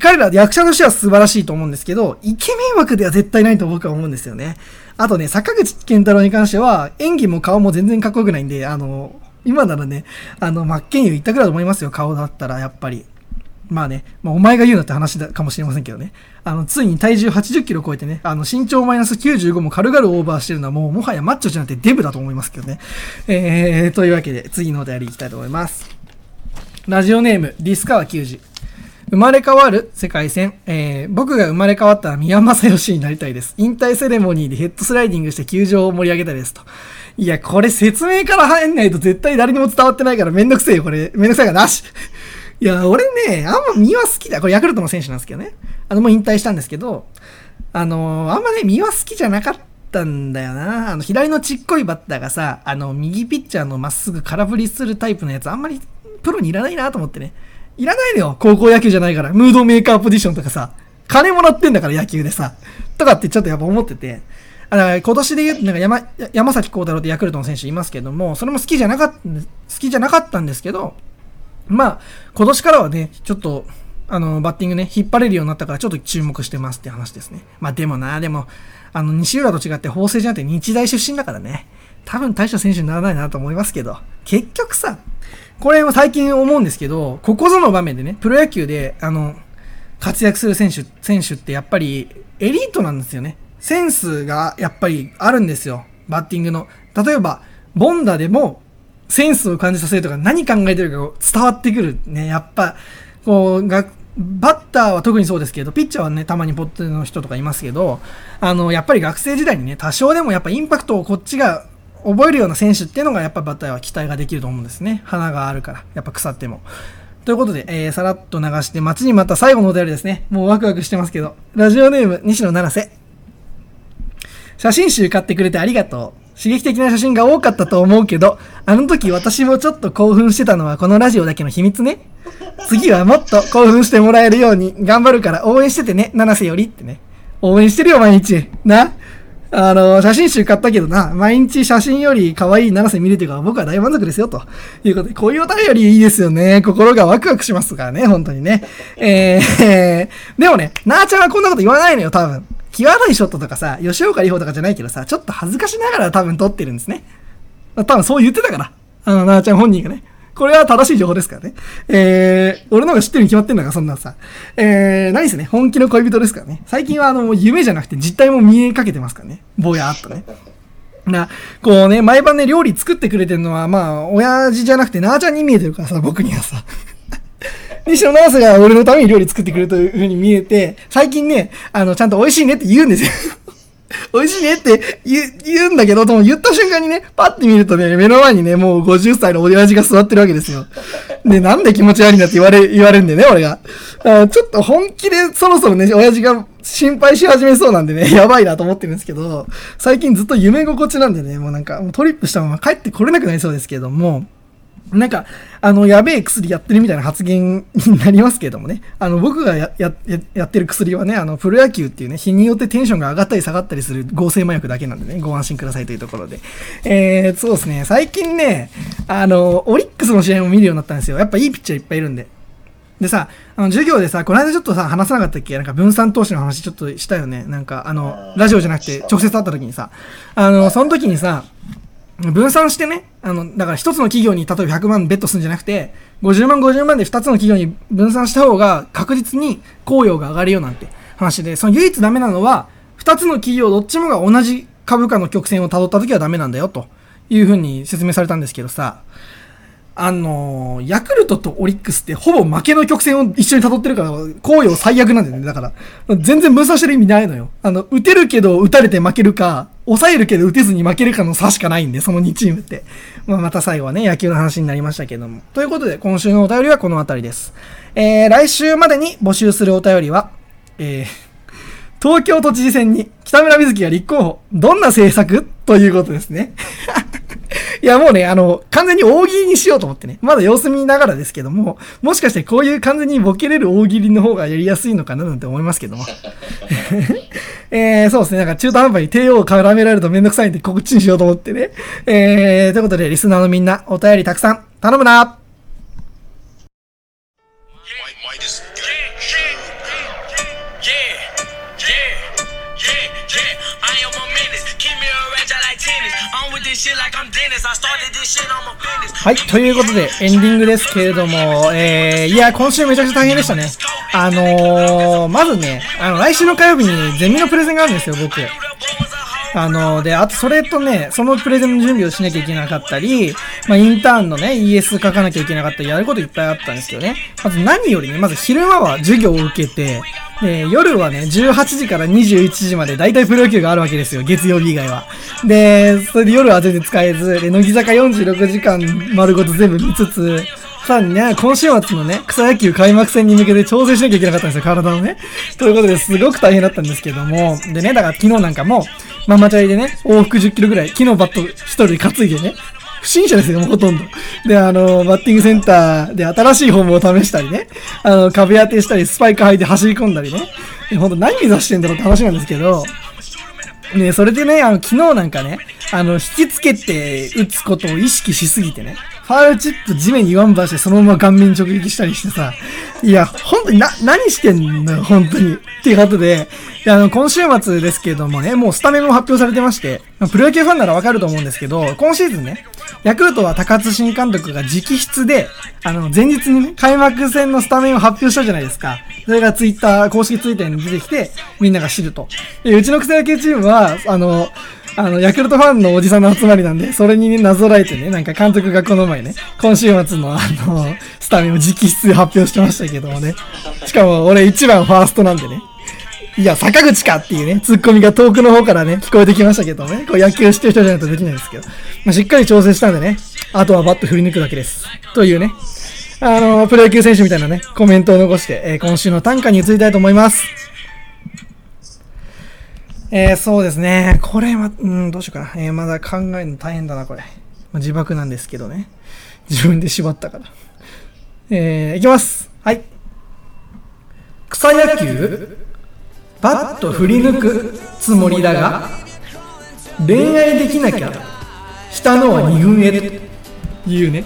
Speaker 1: 彼ら役者としては素晴らしいと思うんですけど、イケメン枠では絶対ないと僕は思うんですよね。あとね、坂口健太郎に関しては、演技も顔も全然かっこよくないんで、あの、今ならね、あの、真剣佑一択だと思いますよ、顔だったら、やっぱり。まあね、まあ、お前が言うなって話だかもしれませんけどね。あの、ついに体重80キロ超えてね、あの、身長マイナス95も軽々オーバーしてるのはもう、もはやマッチョじゃなくてデブだと思いますけどね。えー、というわけで、次のお便りいきたいと思います。ラジオネーム、ディスカワ90。生まれ変わる世界戦。えー、僕が生まれ変わったら宮正義になりたいです。引退セレモニーでヘッドスライディングして球場を盛り上げたいですと。いや、これ説明から入んないと絶対誰にも伝わってないからめんどくせえよ、これ。めんどくさいからなし。いや、俺ね、あんま身は好きだ。これヤクルトの選手なんですけどね。あの、もう引退したんですけど、あのー、あんまね、身は好きじゃなかったんだよな。あの、左のちっこいバッターがさ、あの、右ピッチャーのまっすぐ空振りするタイプのやつ、あんまりプロにいらないなと思ってね。いらないのよ。高校野球じゃないから。ムードメーカーポジションとかさ。金もらってんだから野球でさ。とかってちょっとやっぱ思ってて。あ今年で言うと、なんか山、山崎幸太郎ってヤクルトの選手いますけども、それも好きじゃなかった、好きじゃなかったんですけど、まあ、今年からはね、ちょっと、あの、バッティングね、引っ張れるようになったからちょっと注目してますって話ですね。まあでもな、でも、あの、西浦と違って法政じゃなくて日大出身だからね、多分大した選手にならないなと思いますけど、結局さ、これも最近思うんですけど、ここぞの場面でね、プロ野球で、あの、活躍する選手、選手ってやっぱりエリートなんですよね。センスがやっぱりあるんですよ。バッティングの。例えば、ボンダでもセンスを感じさせるとか何考えてるか伝わってくる。ね、やっぱ、こう、が、バッターは特にそうですけど、ピッチャーはね、たまにポットの人とかいますけど、あの、やっぱり学生時代にね、多少でもやっぱインパクトをこっちが覚えるような選手っていうのがやっぱバッターは期待ができると思うんですね。花があるから。やっぱ腐っても。ということで、えー、さらっと流して待ちに待った最後のお便りですね。もうワクワクしてますけど。ラジオネーム、西野七瀬。写真集買ってくれてありがとう。刺激的な写真が多かったと思うけど、あの時私もちょっと興奮してたのはこのラジオだけの秘密ね。次はもっと興奮してもらえるように頑張るから応援しててね、七瀬よりってね。応援してるよ、毎日。な？あの、写真集買ったけどな、毎日写真より可愛い七瀬見れてるから僕は大満足ですよ、ということで、こういうお便りいいですよね。心がワクワクしますからね、本当にね。えー、でもね、なーちゃんはこんなこと言わないのよ、多分。際どいショットとかさ、吉岡里帆とかじゃないけどさ、ちょっと恥ずかしながら多分撮ってるんですね。多分そう言ってたから。あの、なーちゃん本人がね。これは正しい情報ですからね。えー、俺の方が知ってるに決まってんだから、そんなさ。えー、何せね、本気の恋人ですからね。最近はあの、夢じゃなくて実態も見えかけてますからね。ぼやっとね。な、こうね、毎晩ね、料理作ってくれてるのは、まあ、親父じゃなくて、なーちゃんに見えてるからさ、僕にはさ。西野七瀬が俺のために料理作ってくれるという風に見えて、最近ね、あの、ちゃんと美味しいねって言うんですよ。美味しいねって言言うんだけど、でも言った瞬間にね、パッて見るとね、目の前にね、もう50歳の親父が座ってるわけですよ。で、なんで気持ち悪いんだって言われ、言われるんでね、俺が。あちょっと本気でそろそろね、親父が心配し始めそうなんでね、やばいなと思ってるんですけど、最近ずっと夢心地なんでね、もうなんか、もうトリップしたまま帰ってこれなくなりそうですけども、なんか、あの、やべえ薬やってるみたいな発言になりますけれどもね。あの、僕がや、や、やってる薬はね、あの、プロ野球っていうね、日によってテンションが上がったり下がったりする合成麻薬だけなんでね、ご安心くださいというところで。えー、そうですね、最近ね、あの、オリックスの試合も見るようになったんですよ。やっぱいいピッチャーいっぱいいるんで。でさ、あの、授業でさ、この間ちょっとさ、話さなかったっけ？なんか分散投資の話ちょっとしたよね。なんか、あの、ラジオじゃなくて直接会った時にさ、あの、その時にさ、分散してね、あの、だから一つの企業に例えば100万ベットするんじゃなくて、50万50万で二つの企業に分散した方が確実に雇用が上がるよなんて話で、その唯一ダメなのは、二つの企業どっちもが同じ株価の曲線を辿った時はダメなんだよというふうに説明されたんですけどさ、あの、ヤクルトとオリックスってほぼ負けの曲線を一緒に辿ってるから、紅葉最悪なんだよね。だから、全然分散してる意味ないのよ。あの、打てるけど打たれて負けるか、抑えるけど打てずに負けるかの差しかないんで、その2チームって。まあ、また最後はね、野球の話になりましたけども。ということで、今週のお便りはこの辺りです。えー、来週までに募集するお便りは、えー、東京都知事選に北村瑞希が立候補。どんな政策？ということですね。いや、もうね、あの、完全に大喜利にしようと思ってね。まだ様子見ながらですけども、もしかしてこういう完全にボケれる大喜利の方がやりやすいのかななんて思いますけども。えー、そうですね。なんか中途半端に帝王を絡められるとめんどくさいんで告知にしようと思ってね。えー、ということで、リスナーのみんな、お便りたくさん頼むなはい、ということで、エンディングですけれども、えー、いや、今週めちゃくちゃ大変でしたね。あのー、まずね、あの、来週の火曜日にゼミのプレゼンがあるんですよ、僕。あの、で、あとそれとね、そのプレゼンの準備をしなきゃいけなかったり、まあ、インターンのね、ES 書かなきゃいけなかったり、やることいっぱいあったんですけどね。まず何よりね、まず昼間は授業を受けて、で、夜はね、18時から21時まで大体プロ野球があるわけですよ、月曜日以外は。で、それで夜は全然使えず、で、乃木坂46時間丸ごと全部見つつ、さらにね、今週末のね、草野球開幕戦に向けて調整しなきゃいけなかったんですよ、体をね。ということですごく大変だったんですけども、でね、だから昨日なんかも、ママチャリでね、往復10キロぐらい、木のバット一人担いでね、不審者ですよ、もうほとんど。で、あの、バッティングセンターで新しいフォームを試したりね、あの、壁当てしたり、スパイク履いて走り込んだりね、ほんと何目指してんだろうって話なんですけど、ね、それでね、あの、昨日なんかね、あの、引きつけて打つことを意識しすぎてね、ファールチップ地面にワンバーしてそのまま顔面直撃したりしてさ、いや、本当にな、何してんのよ、本当に。っていうことで、であの、今週末ですけどもね、もうスタメンも発表されてまして、プロ野球ファンならわかると思うんですけど、今シーズンね、ヤクルトは高津新監督が直筆で、あの、前日にね、開幕戦のスタメンを発表したじゃないですか。それがツイッター、公式ツイッターに出てきて、みんなが知ると。で、うちの草野球チームは、あの、あの、ヤクルトファンのおじさんの集まりなんで、それにね、なぞらえてね、なんか監督がこの前ね、今週末のあの、スタメンを直筆で発表してましたけどもね。しかも俺一番ファーストなんでね。いや、坂口かっていうね、ツッコミが遠くの方からね、聞こえてきましたけどね、こう野球してる人じゃないとできないんですけど、まあ、しっかり調整したんでね、あとはバット振り抜くだけです。というね、あの、プロ野球選手みたいなね、コメントを残して、えー今週の短歌に移りたいと思います。えー、そうですね。これは、うん、どうしようかな。え、まだ考えるの大変だな、これ。まあ、自爆なんですけどね。自分で縛ったから。えー、いきます。はい。草野球？バット振り抜くつもりだが、恋愛できなきゃ、したのは二軍へ、というね。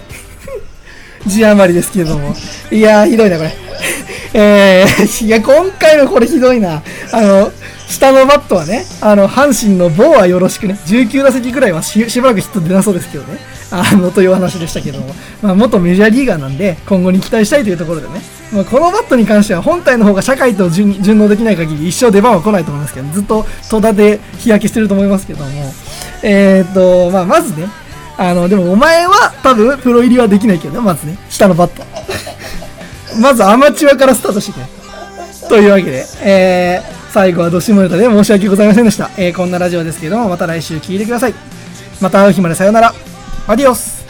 Speaker 1: 字余りですけれども。いやー、ひどいな、これ。えー、いや、今回のこれひどいな。あの、下のバットはね、あの、阪神の棒はよろしくね、19打席ぐらいはししばらくヒット出なそうですけどね。あの、という話でしたけども。まあ、元メジャーリーガーなんで、今後に期待したいというところでね。まあ、このバットに関しては、本体の方が社会と順順応できない限り、一生出番は来ないと思いますけど、ずっと戸田で日焼けしてると思いますけども。えーと、まあ、まずね、あの、でもお前は多分プロ入りはできないけどね、まずね、下のバット。まずアマチュアからスタートしていく。というわけで、えー、最後はどしもネタで申し訳ございませんでした。えー、こんなラジオですけども、また来週聞いてください。また会う日までさようなら。アディオス。